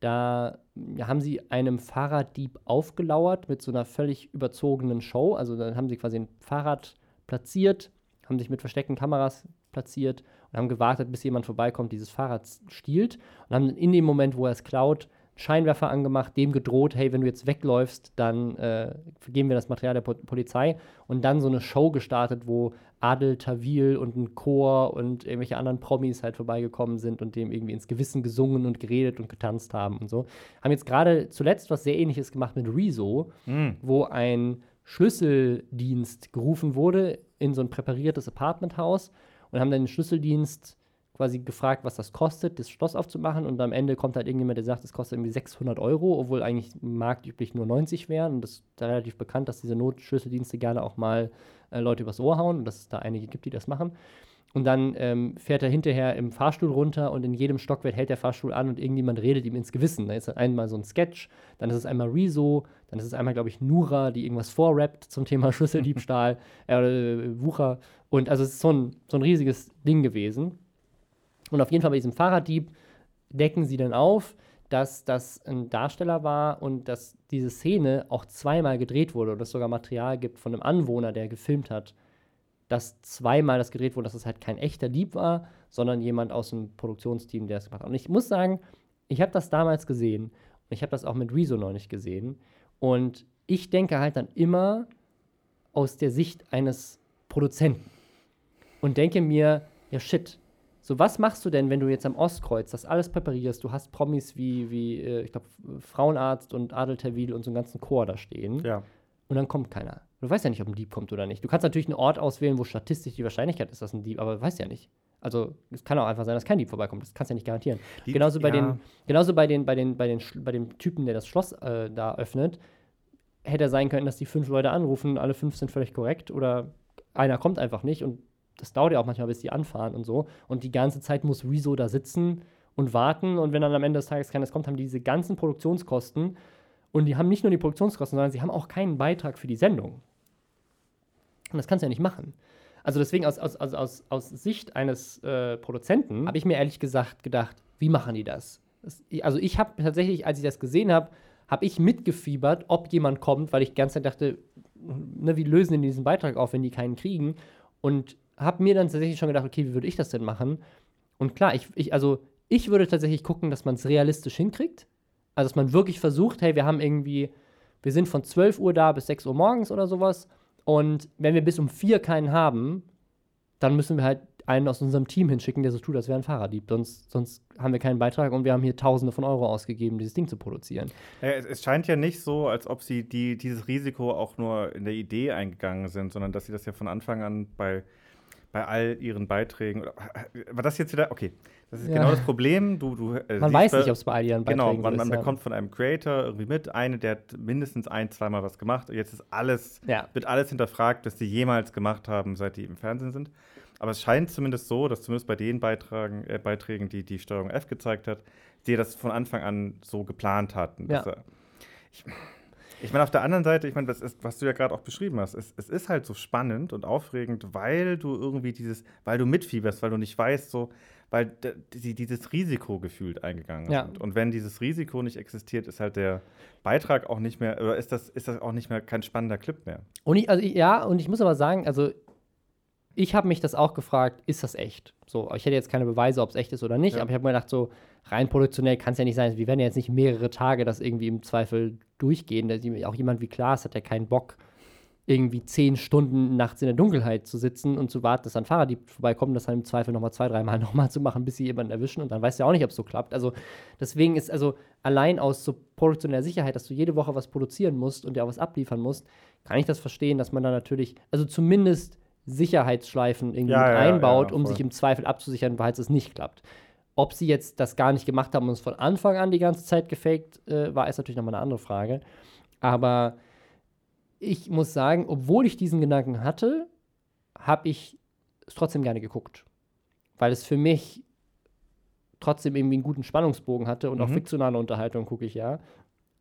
Da haben sie einem Fahrraddieb aufgelauert mit so einer völlig überzogenen Show. Also dann haben sie quasi ein Fahrrad platziert, haben sich mit versteckten Kameras platziert und haben gewartet, bis jemand vorbeikommt, dieses Fahrrad stiehlt und haben in dem Moment, wo er es klaut, Scheinwerfer angemacht, dem gedroht, hey, wenn du jetzt wegläufst, dann äh, geben wir das Material der po Polizei und dann so eine Show gestartet, wo Adel Tawil und ein Chor und irgendwelche anderen Promis halt vorbeigekommen sind und dem irgendwie ins Gewissen gesungen und geredet und getanzt haben und so. Haben jetzt gerade zuletzt was sehr ähnliches gemacht mit Rezo, mhm. wo ein Schlüsseldienst gerufen wurde in so ein präpariertes Apartmenthaus und haben dann den Schlüsseldienst quasi gefragt, was das kostet, das Schloss aufzumachen. Und am Ende kommt halt irgendjemand, der sagt, es kostet irgendwie 600 Euro, obwohl eigentlich marktüblich nur 90 wären. Und das ist relativ bekannt, dass diese Notschlüsseldienste gerne auch mal äh, Leute übers Ohr hauen und dass es da einige gibt, die das machen. Und dann ähm, fährt er hinterher im Fahrstuhl runter und in jedem Stockwerk hält der Fahrstuhl an und irgendjemand redet ihm ins Gewissen. Da ist einmal so ein Sketch, dann ist es einmal Rezo, dann ist es einmal, glaube ich, Nura, die irgendwas vorrappt zum Thema Schlüsseldiebstahl, äh, äh, Wucher. Und also es ist so ein, so ein riesiges Ding gewesen. Und auf jeden Fall bei diesem Fahrraddieb decken sie dann auf, dass das ein Darsteller war und dass diese Szene auch zweimal gedreht wurde und es sogar Material gibt von einem Anwohner, der gefilmt hat dass zweimal das gedreht wurde, dass es halt kein echter Dieb war, sondern jemand aus dem Produktionsteam, der es gemacht hat. Und ich muss sagen, ich habe das damals gesehen und ich habe das auch mit Rezo noch nicht gesehen. Und ich denke halt dann immer aus der Sicht eines Produzenten und denke mir, ja shit, so was machst du denn, wenn du jetzt am Ostkreuz das alles präparierst? Du hast Promis wie, wie äh, ich glaube, Frauenarzt und Adel Tawil und so einen ganzen Chor da stehen. Ja. Und dann kommt keiner. Du weißt ja nicht, ob ein Dieb kommt oder nicht. Du kannst natürlich einen Ort auswählen, wo statistisch die Wahrscheinlichkeit ist, dass ein Dieb, aber du weißt ja nicht. Also es kann auch einfach sein, dass kein Dieb vorbeikommt. Das kannst du ja nicht garantieren. Die, genauso bei ja. den, genauso bei den, bei den, bei den, bei dem Typen, der das Schloss äh, da öffnet, hätte er sein können, dass die fünf Leute anrufen, alle fünf sind völlig korrekt oder einer kommt einfach nicht und das dauert ja auch manchmal, bis die anfahren und so. Und die ganze Zeit muss Rezo da sitzen und warten und wenn dann am Ende des Tages keines kommt, haben die diese ganzen Produktionskosten und die haben nicht nur die Produktionskosten, sondern sie haben auch keinen Beitrag für die Sendung. Und das kannst du ja nicht machen. Also deswegen aus, aus, aus, aus, Sicht eines äh, Produzenten habe ich mir ehrlich gesagt gedacht, wie machen die das? das also ich habe tatsächlich, als ich das gesehen habe, habe ich mitgefiebert, ob jemand kommt, weil ich die ganze Zeit dachte, ne, wie lösen die diesen Beitrag auf, wenn die keinen kriegen? Und habe mir dann tatsächlich schon gedacht, okay, wie würde ich das denn machen? Und klar, ich, ich also ich würde tatsächlich gucken, dass man es realistisch hinkriegt. Also dass man wirklich versucht, hey, wir haben irgendwie wir sind von 12 Uhr da bis 6 Uhr morgens oder sowas. Und wenn wir bis um 4 keinen haben, dann müssen wir halt einen aus unserem Team hinschicken, der so tut, als wäre ein Fahrraddieb. Sonst, sonst haben wir keinen Beitrag und wir haben hier Tausende von Euro ausgegeben, dieses Ding zu produzieren. Es, es, scheint ja nicht so, als ob sie die, dieses Risiko auch nur in der Idee eingegangen sind, sondern dass sie das ja von Anfang an bei, bei all ihren Beiträgen. War das jetzt wieder. Okay, das ist ja. genau das Problem. Du, du, äh, man weiß nicht, ob es bei all ihren genau, Beiträgen genau, man, man ist, bekommt ja. von einem Creator irgendwie mit, eine, der hat mindestens ein, zweimal was gemacht. Und jetzt ist alles, ja. wird alles hinterfragt, dass sie jemals gemacht haben, seit die im Fernsehen sind. Aber es scheint zumindest so, dass zumindest bei den Beitragen, äh, Beiträgen, die die Steuerung F gezeigt hat, sie das von Anfang an so geplant hatten. Ja. Er, ich, ich meine, auf der anderen Seite, ich meine, das ist, was du ja gerade auch beschrieben hast, es, es, ist halt so spannend und aufregend, weil du irgendwie dieses, weil du mitfieberst, weil du nicht weißt, so, weil die, dieses Risiko gefühlt eingegangen ja. sind. Und wenn dieses Risiko nicht existiert, ist halt der Beitrag auch nicht mehr, oder ist das, ist das auch nicht mehr kein spannender Clip mehr. Und ich, also ja, und ich muss aber sagen, also ich habe mich das auch gefragt, ist das echt? So, ich hätte jetzt keine Beweise, ob es echt ist oder nicht, ja. aber ich habe mir gedacht, so rein produktionell kann es ja nicht sein. Wir werden ja jetzt nicht mehrere Tage das irgendwie im Zweifel durchgehen. Auch jemand wie Klaas hat ja keinen Bock, irgendwie zehn Stunden nachts in der Dunkelheit zu sitzen und zu warten, dass ein Fahrraddieb vorbeikommt, das dann im Zweifel nochmal zwei, dreimal nochmal zu machen, bis sie jemanden erwischen und dann weißt du ja auch nicht, ob es so klappt. Also deswegen ist also allein aus so produktioneller Sicherheit, dass du jede Woche was produzieren musst und dir auch was abliefern musst, kann ich das verstehen, dass man da natürlich, also zumindest Sicherheitsschleifen irgendwie ja, ja, einbaut, ja, um sich im Zweifel abzusichern, falls es nicht klappt. Ob sie jetzt das gar nicht gemacht haben und es von Anfang an die ganze Zeit gefaked äh, war, ist natürlich nochmal eine andere Frage. Aber ich muss sagen, obwohl ich diesen Gedanken hatte, habe ich es trotzdem gerne geguckt. Weil es für mich trotzdem irgendwie einen guten Spannungsbogen hatte und mhm. auch fiktionale Unterhaltung gucke ich ja.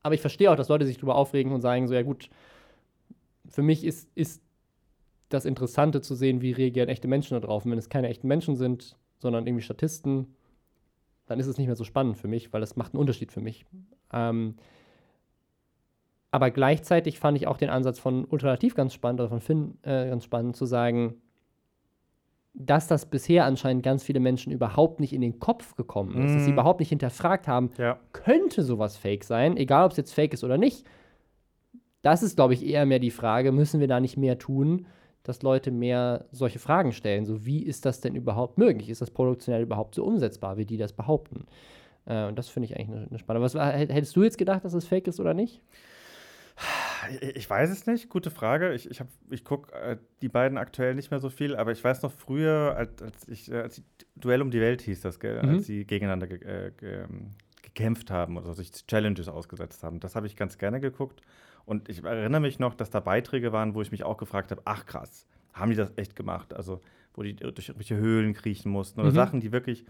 Aber ich verstehe auch, dass Leute sich darüber aufregen und sagen so, ja gut, für mich ist, ist das Interessante zu sehen, wie reagieren echte Menschen da drauf. Und wenn es keine echten Menschen sind, sondern irgendwie Statisten, dann ist es nicht mehr so spannend für mich, weil das macht einen Unterschied für mich. Ähm, aber gleichzeitig fand ich auch den Ansatz von Ultralativ ganz spannend, oder von Finn äh, ganz spannend, zu sagen, dass das bisher anscheinend ganz viele Menschen überhaupt nicht in den Kopf gekommen ist, mm. dass sie mhm. überhaupt nicht hinterfragt haben, ja. könnte sowas fake sein, egal ob es jetzt fake ist oder nicht. Das ist, glaube ich, eher mehr die Frage, müssen wir da nicht mehr tun? Dass Leute mehr solche Fragen stellen. So, wie ist das denn überhaupt möglich? Ist das produktionell überhaupt so umsetzbar, wie die das behaupten? Äh, und das finde ich eigentlich eine, eine spannende. Was hättest du jetzt gedacht, dass es fake ist oder nicht? Ich weiß es nicht, gute Frage. Ich, ich, ich gucke äh, die beiden aktuell nicht mehr so viel, aber ich weiß noch früher, als, als ich, äh, als Duell um die Welt hieß das, gell, mhm. als sie gegeneinander ge äh, ge ähm, gekämpft haben oder sich Challenges ausgesetzt haben. Das habe ich ganz gerne geguckt. Und ich erinnere mich noch, dass da Beiträge waren, wo ich mich auch gefragt habe, ach krass, haben die das echt gemacht? Also, wo die durch irgendwelche Höhlen kriechen mussten oder mhm. Sachen, die wirklich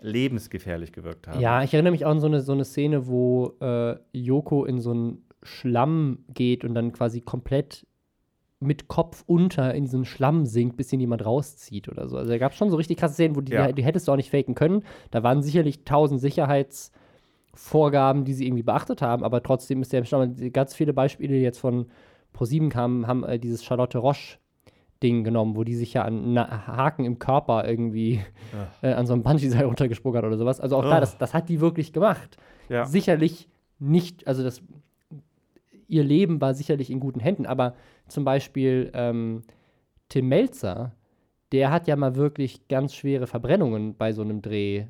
lebensgefährlich gewirkt haben. Ja, ich erinnere mich auch an so eine, so eine Szene, wo äh, Yoko in so einen Schlamm geht und dann quasi komplett mit Kopf unter in diesen Schlamm sinkt, bis ihn jemand rauszieht oder so. Also da gab es schon so richtig krasse Szenen, wo die, ja. die, die hättest du auch nicht faken können. Da waren sicherlich tausend Sicherheits- Vorgaben, die sie irgendwie beachtet haben, aber trotzdem ist der ganz viele Beispiele jetzt von ProSieben kamen, haben äh, dieses Charlotte Roche Ding genommen, wo die sich ja an Haken im Körper irgendwie äh, an so einem Bungee-Seil runtergesprungen hat oder sowas. Also auch oh. da, das, das hat die wirklich gemacht. Ja. Sicherlich nicht, also das, ihr Leben war sicherlich in guten Händen, aber zum Beispiel ähm, Tim Melzer, der hat ja mal wirklich ganz schwere Verbrennungen bei so einem Dreh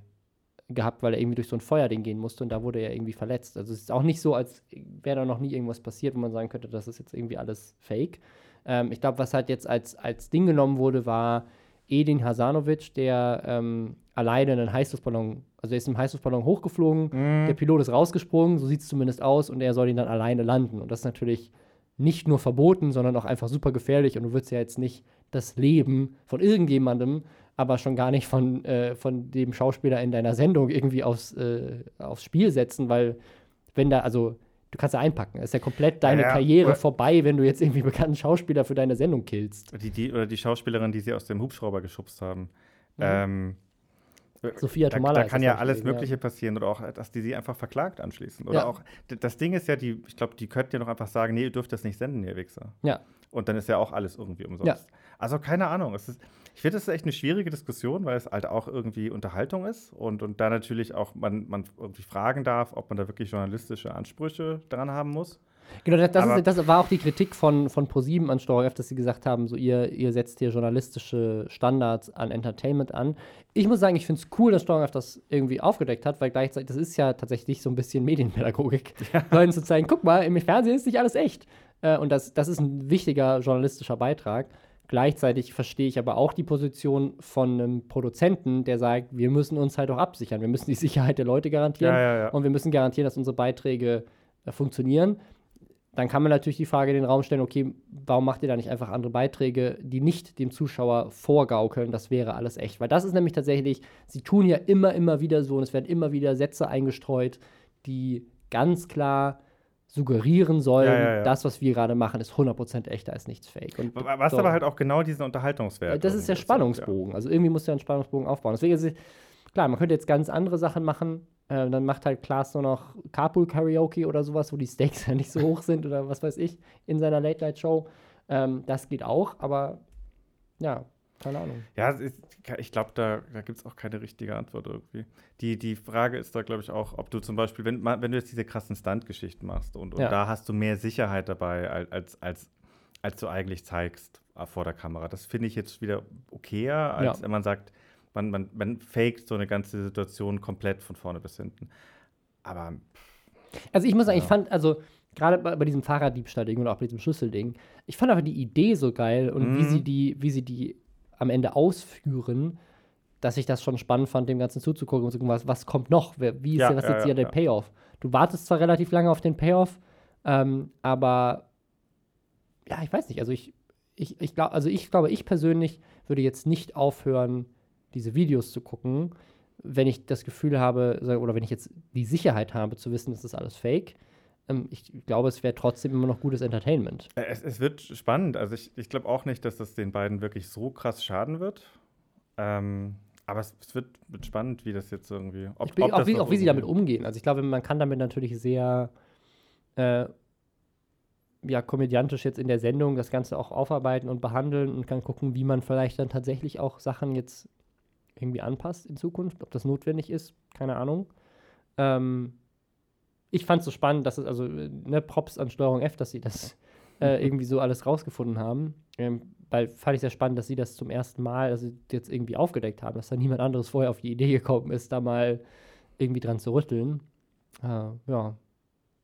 gehabt, weil er irgendwie durch so ein Feuerding gehen musste und da wurde er irgendwie verletzt. Also es ist auch nicht so, als wäre da noch nie irgendwas passiert, wo man sagen könnte, das ist jetzt irgendwie alles fake. Ähm, ich glaube, was halt jetzt als, als Ding genommen wurde, war Edin Hasanovic, der ähm, alleine einen Heißluftballon, also er ist im Heißluftballon hochgeflogen, mm. der Pilot ist rausgesprungen, so sieht es zumindest aus, und er soll ihn dann alleine landen. Und das ist natürlich nicht nur verboten, sondern auch einfach super gefährlich und du würdest ja jetzt nicht das Leben von irgendjemandem aber schon gar nicht von, äh, von dem Schauspieler in deiner Sendung irgendwie aufs, äh, aufs Spiel setzen, weil wenn da, also du kannst ja einpacken. Es ist ja komplett deine ja, Karriere oder vorbei, wenn du jetzt irgendwie bekannten Schauspieler für deine Sendung killst. Die, die, oder die Schauspielerin, die sie aus dem Hubschrauber geschubst haben. Mhm. Ähm, Sophia Tomala. Da, da kann ja alles Mögliche ja. passieren oder auch, dass die sie einfach verklagt anschließen. Oder ja. auch, das Ding ist ja, die, ich glaube, die könnten ja noch einfach sagen, nee, ihr dürft das nicht senden, ihr Wichser. Ja. Und dann ist ja auch alles irgendwie umsonst. Ja. Also keine Ahnung. Ist, ich finde, das ist echt eine schwierige Diskussion, weil es halt auch irgendwie Unterhaltung ist und, und da natürlich auch man, man irgendwie fragen darf, ob man da wirklich journalistische Ansprüche dran haben muss. Genau, das, das, ist, das, war auch die Kritik von, von ProSieben an Steuer dass sie gesagt haben, so ihr, ihr setzt hier journalistische Standards an Entertainment an. Ich muss sagen, ich finde es cool, dass Steuer das irgendwie aufgedeckt hat, weil gleichzeitig, das ist ja tatsächlich so ein bisschen Medienpädagogik, ja. Leuten zu zeigen, guck mal, im Fernsehen ist nicht alles echt. Äh, und das, das ist ein wichtiger journalistischer Beitrag. Gleichzeitig verstehe ich aber auch die Position von einem Produzenten, der sagt, wir müssen uns halt auch absichern. Wir müssen die Sicherheit der Leute garantieren ja, ja, ja. und wir müssen garantieren, dass unsere Beiträge äh, funktionieren. Dann kann man natürlich die Frage in den Raum stellen, okay, warum macht ihr da nicht einfach andere Beiträge, die nicht dem Zuschauer vorgaukeln, das wäre alles echt? Weil das ist nämlich tatsächlich, sie tun ja immer, immer wieder so und es werden immer wieder Sätze eingestreut, die ganz klar suggerieren sollen, ja, ja, ja. das, was wir gerade machen, ist 100% echt, da ist nichts fake. Und was so, aber halt auch genau diesen Unterhaltungswert. Das ist der Spannungsbogen. Also irgendwie muss der einen Spannungsbogen aufbauen. Deswegen ist es, klar, man könnte jetzt ganz andere Sachen machen. Äh, dann macht halt Klaas nur noch Carpool Karaoke oder sowas, wo die Stakes ja nicht so hoch sind oder was weiß ich in seiner Late Night Show. Ähm, das geht auch, aber ja, keine Ahnung. Ja, ich glaube, da, da gibt es auch keine richtige Antwort irgendwie. Die, die Frage ist da, glaube ich, auch, ob du zum Beispiel, wenn, wenn du jetzt diese krassen Stunt-Geschichten machst und, und ja. da hast du mehr Sicherheit dabei, als, als, als du eigentlich zeigst äh, vor der Kamera. Das finde ich jetzt wieder okayer, als ja. wenn man sagt, man, man, man faked so eine ganze Situation komplett von vorne bis hinten. Aber. Also ich muss sagen, ja. ich fand, also gerade bei, bei, diesem Fahrraddiebstahl-Ding und auch bei diesem Schlüsselding, ich fand aber die Idee so geil und mhm. wie sie die, wie sie die am Ende ausführen, dass ich das schon spannend fand, dem Ganzen zuzugucken und zu gucken, was, was kommt noch? Wie ist ja, was ja, jetzt hier der Payoff? Du wartest zwar relativ lange auf den Payoff, ähm, aber ja, ich weiß nicht. Also ich, ich, ich glaube, also ich glaube, ich persönlich würde jetzt nicht aufhören, diese Videos zu gucken, wenn ich das Gefühl habe, oder wenn ich jetzt die Sicherheit habe, zu wissen, das ist alles fake. Ähm, ich glaube, es wäre trotzdem immer noch gutes Entertainment. Äh, es, es wird spannend. Also ich, ich glaube auch nicht, dass das den beiden wirklich so krass schaden wird. Ähm, aber es, es wird, wird, spannend, wie das jetzt irgendwie. Ob, bin, ob auch, wie, auch wie sie damit umgehen. Also ich glaube, man kann damit natürlich sehr äh, ja, komödiantisch jetzt in der Sendung das Ganze auch aufarbeiten und behandeln und kann gucken, wie man vielleicht dann tatsächlich auch Sachen jetzt irgendwie anpasst in Zukunft. Ob das notwendig ist, keine Ahnung. Ähm, ich fand es so spannend, dass es, also, ne, Props an Steuerung F, dass sie das äh, irgendwie so alles rausgefunden haben. Ähm, weil fand ich sehr spannend, dass sie das zum ersten Mal, also jetzt irgendwie aufgedeckt haben, dass da niemand anderes vorher auf die Idee gekommen ist, da mal irgendwie dran zu rütteln. Äh, ja.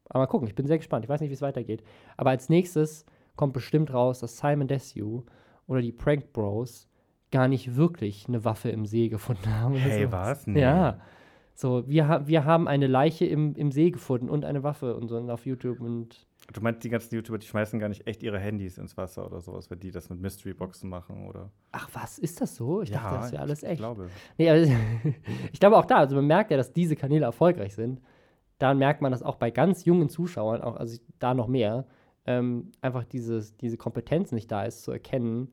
Aber mal gucken, ich bin sehr gespannt. Ich weiß nicht, wie es weitergeht. Aber als nächstes kommt bestimmt raus, dass Simon Desue oder die Prank Bros gar nicht wirklich eine Waffe im See gefunden haben. Hey, was? Nee. Ja. So, wir, wir haben eine Leiche im, im See gefunden und eine Waffe und so auf YouTube und. Du meinst, die ganzen YouTuber, die schmeißen gar nicht echt ihre Handys ins Wasser oder sowas, wenn die das mit Mystery-Boxen machen, oder? Ach was, ist das so? Ich ja, dachte, das wäre alles echt. Ich glaube. Nee, also, ich glaube auch da, also man merkt ja, dass diese Kanäle erfolgreich sind. Da merkt man das auch bei ganz jungen Zuschauern, auch, also da noch mehr, ähm, einfach dieses, diese Kompetenz nicht da ist, zu erkennen,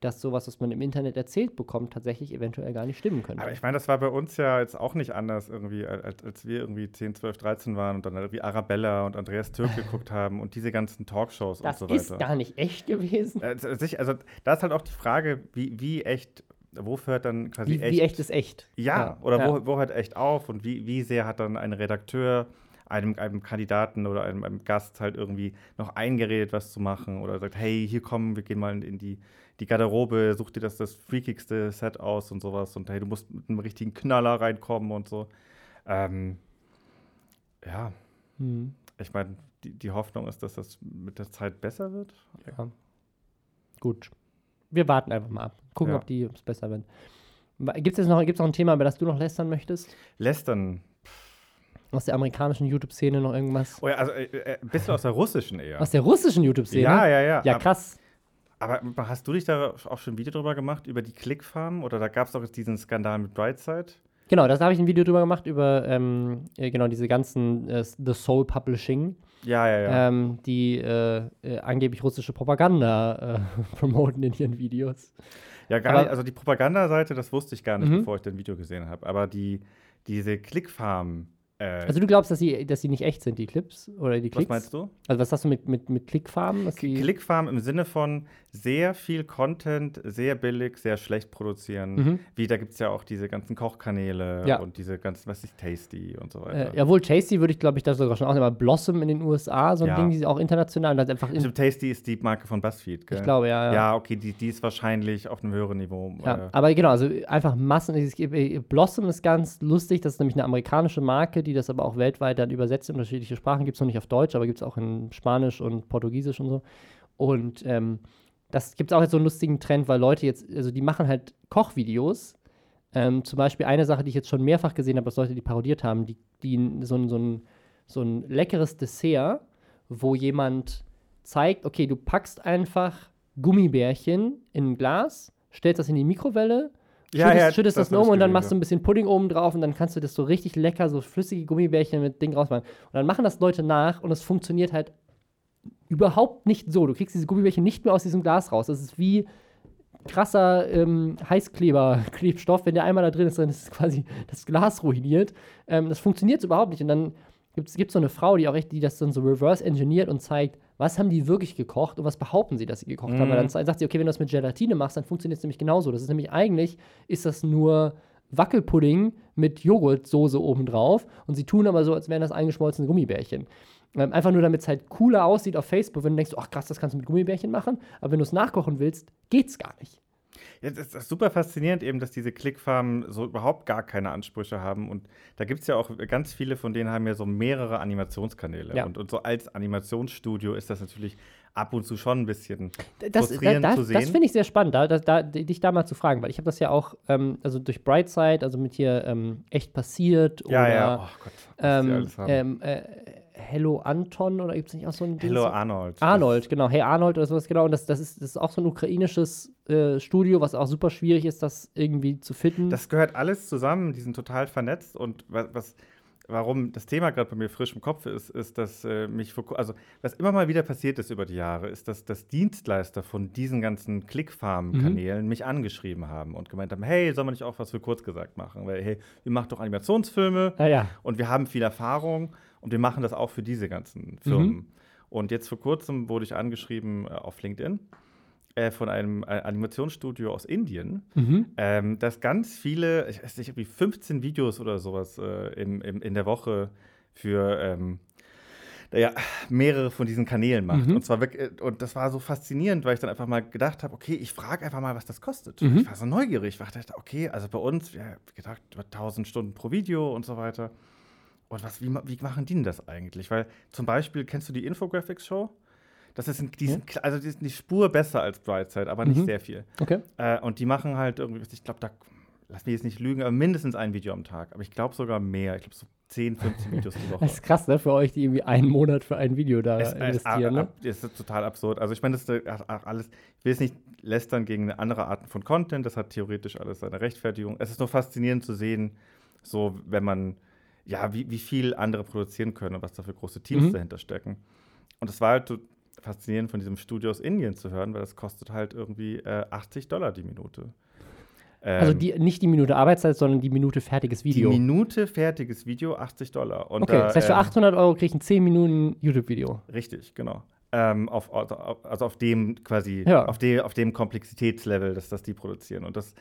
dass sowas, was man im Internet erzählt bekommt, tatsächlich eventuell gar nicht stimmen könnte. Aber ich meine, das war bei uns ja jetzt auch nicht anders irgendwie, als, als wir irgendwie 10, 12, 13 waren und dann irgendwie Arabella und Andreas Türk geguckt haben und diese ganzen Talkshows das und so weiter. Das ist gar nicht echt gewesen. Äh, also da ist halt auch die Frage, wie, wie echt wo hört dann quasi wie, echt? Wie echt ist echt? Ja, ja. oder ja. Wo, wo hört echt auf und wie, wie sehr hat dann ein Redakteur einem, einem Kandidaten oder einem, einem, Gast halt irgendwie noch eingeredet, was zu machen oder sagt, hey, hier kommen, wir gehen mal in die, die Garderobe, such dir das, das freakigste Set aus und sowas und hey, du musst mit einem richtigen Knaller reinkommen und so. Ähm, ja, hm. ich meine, die, die Hoffnung ist, dass das mit der Zeit besser wird. Ja. Gut. Wir warten einfach mal ab. Gucken, ja. ob die es besser wird. Gibt es noch, gibt's noch ein Thema, über das du noch lästern möchtest? Lästern aus der amerikanischen YouTube-Szene noch irgendwas? Oh ja, also äh, äh, bist du aus der russischen eher? Aus der russischen YouTube-Szene? Ja, ja, ja. Ja, krass. Aber, hast du dich da auch schon ein Video drüber gemacht, über die Clickfarm? Oder da gab es doch jetzt diesen Skandal mit Brightside? Genau, da habe ich ein Video drüber gemacht, über ähm, äh, genau diese ganzen äh, The Soul Publishing. Ja, ja, ja. Ähm, die äh, äh angeblich russische Propaganda äh, promoten in ihren Videos. Ja, gar aber, nicht. Also die Propagandaseite, das wusste ich gar nicht, mhm. bevor ich das Video gesehen habe. Aber die, diese Clickfarm Äh, also du glaubst, dass sie, dass sie nicht echt sind, die Clips oder die Klicks? Was meinst du? Also was hast du mit, mit, mit Klickfarmen? Klickfarmen im Sinne von sehr viel Content, sehr billig, sehr schlecht produzieren. Mhm. Wie da gibt es ja auch diese ganzen Kochkanäle ja. und diese ganzen, was ist Tasty und so weiter. Äh, jawohl, Tasty würde ich glaube ich da sogar schon auch aber Blossom in den USA, so ein ja. Ding, die auch international und einfach in Tasty ist die Marke von BuzzFeed, gell? Ich glaube, ja. Ja, ja okay, die, die ist wahrscheinlich auf einem höheren Niveau. Ja, äh. aber genau, also einfach Massen. Blossom ist ganz lustig, das ist nämlich eine amerikanische Marke, die das aber auch weltweit dann übersetzt in unterschiedliche Sprachen. Gibt es noch nicht auf Deutsch, aber gibt es auch in Spanisch und Portugiesisch und so. Und ähm, das gibt es auch jetzt so einen lustigen Trend, weil Leute jetzt, also die machen halt Kochvideos. Ähm, zum Beispiel eine Sache, die ich jetzt schon mehrfach gesehen habe, dass Leute die parodiert haben, die, die so, ein, so, ein, so ein leckeres Dessert, wo jemand zeigt, okay, du packst einfach Gummibärchen in ein Glas, stellst das in die Mikrowelle, ja, schüttest, ja, schüttest das, das um und dann machst du ein bisschen Pudding oben drauf und dann kannst du das so richtig lecker, so flüssige Gummibärchen mit Ding rausmachen. Und dann machen das Leute nach und es funktioniert halt überhaupt nicht so. Du kriegst diese Gummibärchen nicht mehr aus diesem Glas raus. Das ist wie krasser ähm, Heißkleber-Klebstoff. Wenn der einmal da drin ist, dann ist quasi das Glas ruiniert. Ähm, das funktioniert überhaupt nicht. Und dann gibt es so eine Frau, die auch echt, die das dann so reverse engineert und zeigt, was haben die wirklich gekocht und was behaupten sie, dass sie gekocht mhm. haben. Weil dann sagt sie, okay, wenn du das mit Gelatine machst, dann funktioniert es nämlich genauso. Das ist nämlich eigentlich, ist das nur Wackelpudding mit Joghurtsoße obendrauf und sie tun aber so, als wären das eingeschmolzene Gummibärchen. Ähm, einfach nur, damit es halt cooler aussieht auf Facebook, wenn du denkst, ach krass, das kannst du mit Gummibärchen machen, aber wenn du es nachkochen willst, geht's gar nicht. Ja, das ist super faszinierend eben, dass diese Klickfarmen so überhaupt gar keine Ansprüche haben. Und da gibt es ja auch ganz viele von denen haben ja so mehrere Animationskanäle. Ja. Und, und so als Animationsstudio ist das natürlich ab und zu schon ein bisschen das, frustrierend da, da, zu sehen. Das finde ich sehr spannend, da, da, dich da mal zu fragen, weil ich habe das ja auch, ähm, also durch Brightside, also mit hier ähm, echt passiert ja, oder ja. Oh Gott, ähm, ähm, äh, Hello Anton oder gibt es nicht auch so ein Hello Ding? Arnold. Arnold, genau. Hey Arnold oder sowas, genau. Und das, das, ist, das ist auch so ein ukrainisches äh, Studio, was auch super schwierig ist, das irgendwie zu finden. Das gehört alles zusammen, die sind total vernetzt und was, was warum das Thema gerade bei mir frisch im Kopf ist, ist, dass äh, mich vor, also was immer mal wieder passiert ist über die Jahre, ist, dass, dass Dienstleister von diesen ganzen Clickfarm-Kanälen mhm. mich angeschrieben haben und gemeint haben, hey, soll man nicht auch was für kurz gesagt machen? Weil, hey, wir machen doch Animationsfilme ah, ja. und wir haben viel Erfahrung und wir machen das auch für diese ganzen Firmen. Mhm. Und jetzt vor kurzem wurde ich angeschrieben äh, auf LinkedIn äh, von einem äh, Animationsstudio aus Indien, mhm. ähm, das ganz viele, ich weiß nicht, wie 15 Videos oder sowas äh, im, im, in der Woche für ähm, ja, mehrere von diesen Kanälen macht. Mhm. Und zwar wirklich, äh, und das war so faszinierend, weil ich dann einfach mal gedacht habe, okay, ich frage einfach mal, was das kostet. Mhm. Ich war so neugierig, ich dachte, okay, also bei uns, ja, gedacht, über 1000 Stunden pro Video und so weiter. Und was, wie, wie machen die denn das eigentlich? Weil zum Beispiel, kennst du die Infographics-Show? Das ist, ein, die sind, also die, sind die Spur besser als Brightside, aber nicht mhm. sehr viel. Okay. Äh, und die machen halt irgendwie, ich glaube, da, lass mich jetzt nicht lügen, aber mindestens ein Video am Tag. Aber ich glaube sogar mehr. Ich glaube so 10, 15 Videos die Woche. Das ist krass, ne? Für euch, die irgendwie einen Monat für ein Video da es, investieren. Es, ne? Das ist total absurd. Also ich meine, das ist alles, ich will es nicht lästern gegen andere Arten von Content, das hat theoretisch alles seine Rechtfertigung. Es ist nur faszinierend zu sehen, so wenn man ja, wie, wie viel andere produzieren können und was da für große Teams mhm. dahinter stecken. Und es war halt so faszinierend von diesem Studio aus Indien zu hören, weil das kostet halt irgendwie äh, 80 Dollar die Minute. Also ähm, also die, nicht die Minute Arbeitszeit, sondern die Minute fertiges Video. Die Minute fertiges Video, 80 Dollar. Und okay, da, das heißt, für 800 ähm, Euro kriege ich ein 10 Minuten YouTube-Video. Richtig, genau. Ähm, auf, also auf dem quasi, ja. auf, de, auf dem Komplexitätslevel, dass das die produzieren. Und das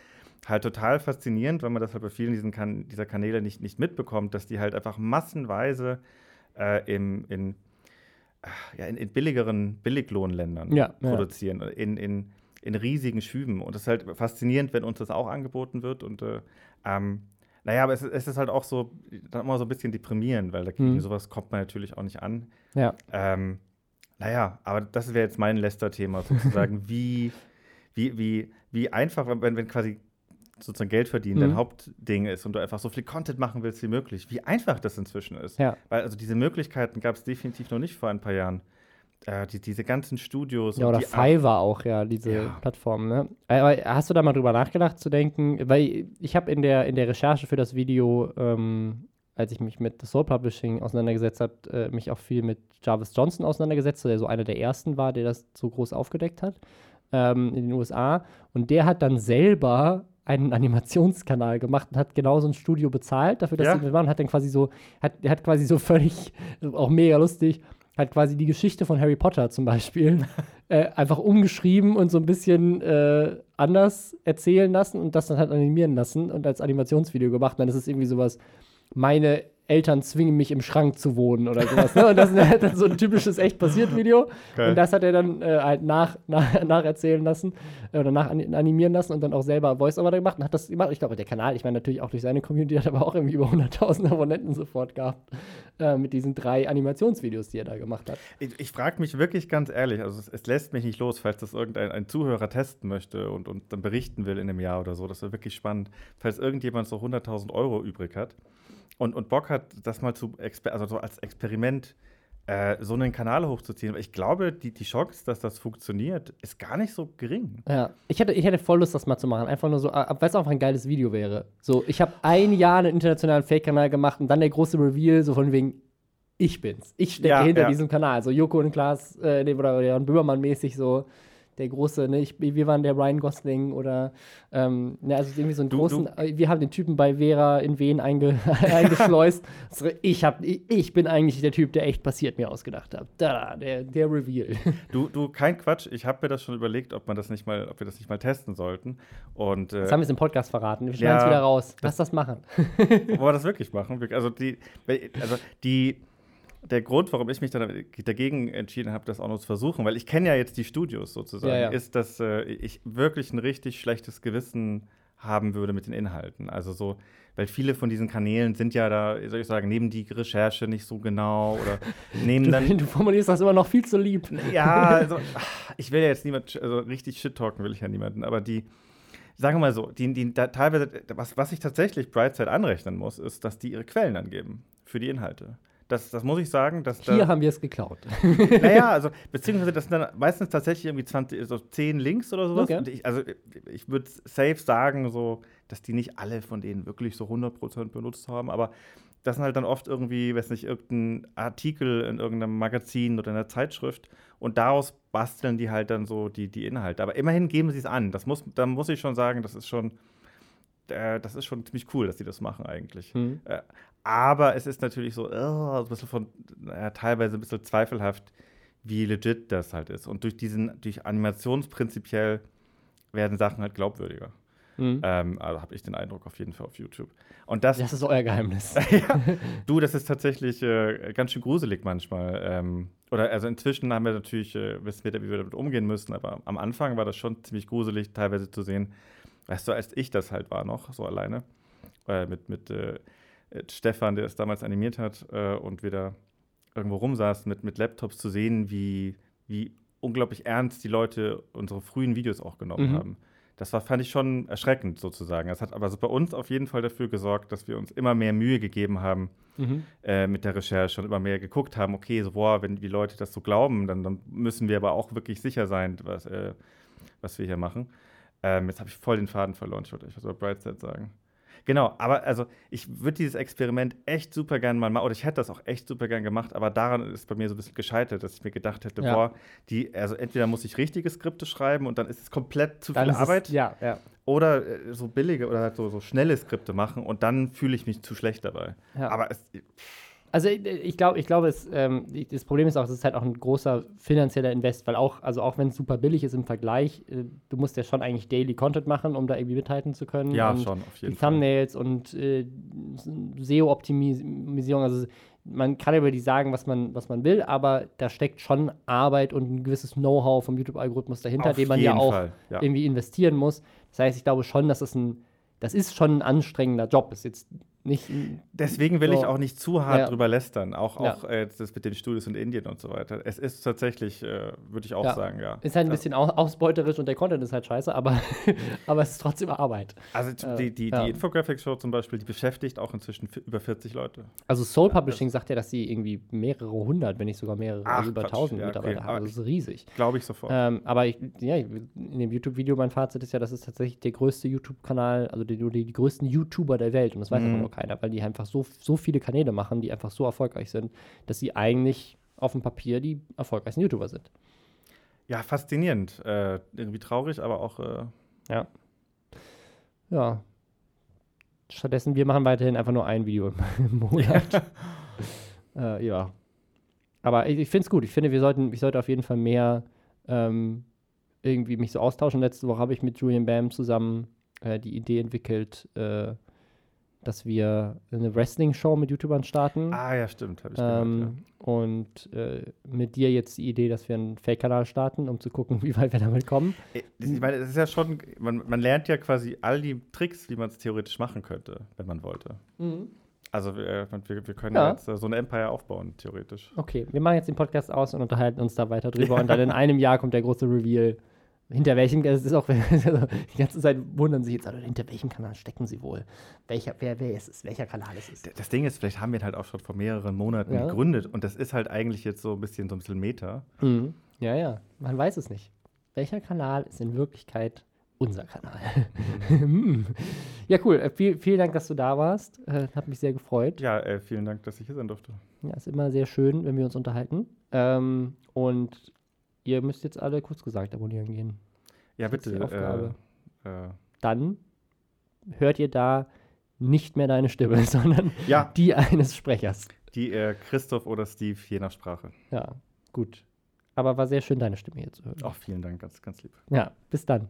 halt total faszinierend, weil man das halt bei vielen kan dieser Kanäle nicht, nicht mitbekommt, dass die halt einfach massenweise äh, im, in, ja, in, in, billigeren Billiglohnländern ja, produzieren, ja. In, in, in riesigen Schüben. Und das ist halt faszinierend, wenn uns das auch angeboten wird. Und äh, ähm, naja, aber es, es, ist halt auch so, dann immer so ein bisschen deprimierend, weil dagegen mhm. sowas kommt man natürlich auch nicht an. Ja. Ähm, naja, aber das wäre jetzt mein Lester-Thema sozusagen, wie, wie, wie, wie einfach, wenn, wenn quasi sozusagen Geld verdienen mhm. dein Hauptding ist und du einfach so viel Content machen willst wie möglich, wie einfach das inzwischen ist. Ja. Weil also diese Möglichkeiten gab es definitiv noch nicht vor ein paar Jahren. Äh, die, diese ganzen Studios. Ja, oder Fiverr auch, ja, diese ja. Plattformen. Ne? Aber hast du da mal drüber nachgedacht zu denken? Weil ich habe in der, in der Recherche für das Video, ähm, als ich mich mit Soul Publishing auseinandergesetzt habe, äh, mich auch viel mit Jarvis Johnson auseinandergesetzt, der so einer der ersten war, der das so groß aufgedeckt hat ähm, in den USA. Und der hat dann selber einen Animationskanal gemacht und hat genau so ein Studio bezahlt dafür, dass ja. sie das machen. Hat dann quasi so, hat, hat quasi so völlig, auch mega lustig, hat quasi die Geschichte von Harry Potter zum Beispiel äh, einfach umgeschrieben und so ein bisschen äh, anders erzählen lassen und das dann halt animieren lassen und als Animationsvideo gemacht. Und dann ist es irgendwie sowas, meine Eltern zwingen mich im Schrank zu wohnen oder sowas. Ne? Und das ist halt dann so ein typisches echt passiert Video. Okay. Und das hat er dann äh, halt nach, nach, nacherzählen lassen äh, oder nach animieren lassen und dann auch selber Voice-Over gemacht und hat das gemacht. Ich glaube, der Kanal, ich meine natürlich auch durch seine Community, hat aber auch irgendwie über 100.000 Abonnenten sofort gehabt äh, mit diesen drei Animationsvideos, die er da gemacht hat. Ich, ich frage mich wirklich ganz ehrlich, also es, es, lässt mich nicht los, falls das irgendein ein Zuhörer testen möchte und, und dann berichten will in einem Jahr oder so. Das wäre wirklich spannend, falls irgendjemand so 100.000 Euro übrig hat und, und Bock hat, das mal zu, also so als Experiment äh, so einen Kanal hochzuziehen. Ich glaube, die, die Chance, dass das funktioniert, ist gar nicht so gering. Ja, ich hätte, ich hätte voll Lust, das mal zu machen. Einfach nur so, weil es einfach ein geiles Video wäre. So, ich habe ein Jahr einen internationalen Fake-Kanal gemacht und dann der große Reveal, so von wegen, ich bin's. Ich stecke ja, hinter ja. diesem Kanal. So Joko und Klaas, äh, oder Jan Böhmermann mäßig so der große, ne, ich, wir waren der Ryan Gosling oder ähm, ne, also irgendwie so einen du, großen, du. Äh, wir haben den Typen bei Vera in Wien einge, eingeschleust. ich, hab, ich, bin eigentlich der Typ, der echt passiert mir ausgedacht hat. Da, der, der Reveal. Du, du, kein Quatsch, ich habe mir das schon überlegt, ob man das nicht mal, ob wir das nicht mal testen sollten. Und, äh, das haben wir es im Podcast verraten. Wir schneiden ja, es wieder raus. Lass das machen. Wollen wir das wirklich machen? Also die, also die der Grund, warum ich mich dann dagegen entschieden habe, das auch noch zu versuchen, weil ich kenne ja jetzt die Studios sozusagen, ja, ja. ist, dass äh, ich wirklich ein richtig schlechtes Gewissen haben würde mit den Inhalten. Also so, weil viele von diesen Kanälen sind ja da, soll ich sagen, nehmen die Recherche nicht so genau oder nehmen dann. Du formulierst das immer noch viel zu lieb. Ja, also ich will ja jetzt niemand, also richtig shit talken will ich ja niemanden, aber die, sagen wir mal so, die, die da, teilweise, was, was ich tatsächlich Brightside anrechnen muss, ist, dass die ihre Quellen angeben für die Inhalte. Das, das muss ich sagen. Dass Hier da, haben wir es geklaut. Naja, also beziehungsweise das sind dann meistens tatsächlich irgendwie 20, so 10 Links oder sowas. Okay. Ich, also ich würde safe sagen, so, dass die nicht alle von denen wirklich so 100% benutzt haben, aber das sind halt dann oft irgendwie, weiß nicht, irgendein Artikel in irgendeinem Magazin oder in einer Zeitschrift und daraus basteln die halt dann so die, die Inhalte. Aber immerhin geben sie es an. Das muss, da muss ich schon sagen, das ist schon, äh, das ist schon ziemlich cool, dass die das machen eigentlich. Mhm. Äh, aber es ist natürlich so, oh, ein bisschen von, naja, teilweise ein bisschen zweifelhaft, wie legit das halt ist. Und durch diesen, durch Animationsprinzipiell werden Sachen halt glaubwürdiger. Mhm. Ähm, also habe ich den Eindruck auf jeden Fall auf YouTube. Und das, das ist euer Geheimnis. ja, du, das ist tatsächlich äh, ganz schön gruselig manchmal. Ähm, oder also inzwischen haben wir natürlich, äh, wissen wir, wie wir damit umgehen müssen, aber am Anfang war das schon ziemlich gruselig, teilweise zu sehen, weißt du, als ich das halt war noch, so alleine, äh, mit, mit äh, Stefan, der es damals animiert hat äh, und wir da irgendwo rumsaßen mit, mit Laptops zu sehen, wie, wie unglaublich ernst die Leute unsere frühen Videos auch genommen mhm. haben. Das war, fand ich schon erschreckend sozusagen. Das hat aber bei uns auf jeden Fall dafür gesorgt, dass wir uns immer mehr Mühe gegeben haben mhm. äh, mit der Recherche und immer mehr geguckt haben, okay, so, boah, wenn die Leute das so glauben, dann, dann müssen wir aber auch wirklich sicher sein, was, äh, was wir hier machen. Ähm, jetzt habe ich voll den Faden verloren, ich wollte euch was über Brightside sagen. Genau, aber also ich würde dieses Experiment echt super gern mal machen, oder ich hätte das auch echt super gern gemacht, aber daran ist bei mir so ein bisschen gescheitert, dass ich mir gedacht hätte, ja. boah, die, also entweder muss ich richtige Skripte schreiben und dann ist es komplett zu dann viel Arbeit. Es, ja, ja. Oder äh, so billige oder halt so, so schnelle Skripte machen und dann fühle ich mich zu schlecht dabei. Aber es. Pff also ich glaube, ich glaube, ähm, das Problem ist auch, es ist halt auch ein großer finanzieller Invest, weil auch, also auch wenn es super billig ist im Vergleich, äh, du musst ja schon eigentlich Daily Content machen, um da irgendwie mithalten zu können. Ja, und schon, auf jeden die Fall. Thumbnails und äh, SEO-Optimisierung, also man kann über die sagen, was man, was man will, aber da steckt schon Arbeit und ein gewisses Know-how vom YouTube-Algorithmus dahinter, Auf den man ja auch ja. irgendwie investieren muss. Das heißt, ich glaube schon, dass es ein, das ist schon ein anstrengender Job. Ist jetzt nicht. Deswegen will so. ich auch nicht zu hart ja. drüber lästern, auch, auch ja. äh, das mit den Studios in Indien und so weiter. Es ist tatsächlich, äh, würde ich auch ja. sagen, ja. Ist halt ein bisschen ausbeuterisch und der Content ist halt scheiße, aber, aber es ist trotzdem Arbeit. Also die, die, die Infographics-Show zum Beispiel, die beschäftigt auch inzwischen über 40 Leute. Also Soul Publishing sagt ja, dass sie irgendwie mehrere hundert, wenn nicht sogar mehrere, Ach, also über tausend Mitarbeiter okay. haben. Das ist riesig. Glaube ich sofort. Ähm, aber ich, ja, in dem YouTube-Video, mein Fazit ist ja, das ist tatsächlich der größte YouTube-Kanal, also die, die, die größten YouTuber der Welt und das weiß mhm. nur keiner, weil die einfach so, so viele Kanäle machen, die einfach so erfolgreich sind, dass sie eigentlich auf dem Papier die erfolgreichsten YouTuber sind. Ja, faszinierend. Äh, irgendwie traurig, aber auch. Äh ja. ja. Stattdessen, wir machen weiterhin einfach nur ein Video im Monat. Ja. äh, ja. Aber ich, ich finde es gut. Ich finde, wir sollten, ich sollte auf jeden Fall mehr ähm, irgendwie mich so austauschen. Letzte Woche habe ich mit Julian Bam zusammen äh, die Idee entwickelt, äh, dass wir eine Wrestling-Show mit YouTubern starten. Ah, ja, stimmt. ich ähm, gehört, ja. Und äh, mit dir jetzt die Idee, dass wir einen Fake-Kanal starten, um zu gucken, wie weit wir damit kommen. Äh, ich meine, es ist ja schon, man, man lernt ja quasi all die Tricks, wie man es theoretisch machen könnte, wenn man wollte. Mhm. Also wir, wir, wir können ja. jetzt äh, so ein Empire aufbauen, theoretisch. Okay, wir machen jetzt den Podcast aus und unterhalten uns da weiter drüber. und dann in einem Jahr kommt der große Reveal hinter welchem, es ist auch, also die ganze Zeit wundern sich jetzt, also hinter welchem Kanal stecken sie wohl? Welcher, wer, wer ist es? Welcher Kanal ist es? Das Ding ist, vielleicht haben wir ihn halt auch schon vor mehreren Monaten ja. gegründet und das ist halt eigentlich jetzt so ein bisschen so ein bisschen Meta. Mhm. Ja, ja, man weiß es nicht. Welcher Kanal ist in Wirklichkeit unser Kanal? Mhm. ja, cool. Äh, viel, vielen Dank, dass du da warst. Äh, hat mich sehr gefreut. Ja, äh, vielen Dank, dass ich hier sein durfte. Ja, ist immer sehr schön, wenn wir uns unterhalten. Ähm, und Ihr müsst jetzt alle kurz gesagt abonnieren gehen. Ja, bitte. Die Aufgabe. Äh, äh. Dann hört ihr da nicht mehr deine Stimme, sondern ja. die eines Sprechers. Die äh, Christoph oder Steve, je nach Sprache. Ja, gut. Aber war sehr schön, deine Stimme hier zu hören. Auch vielen Dank, ganz, ganz lieb. Ja, bis dann.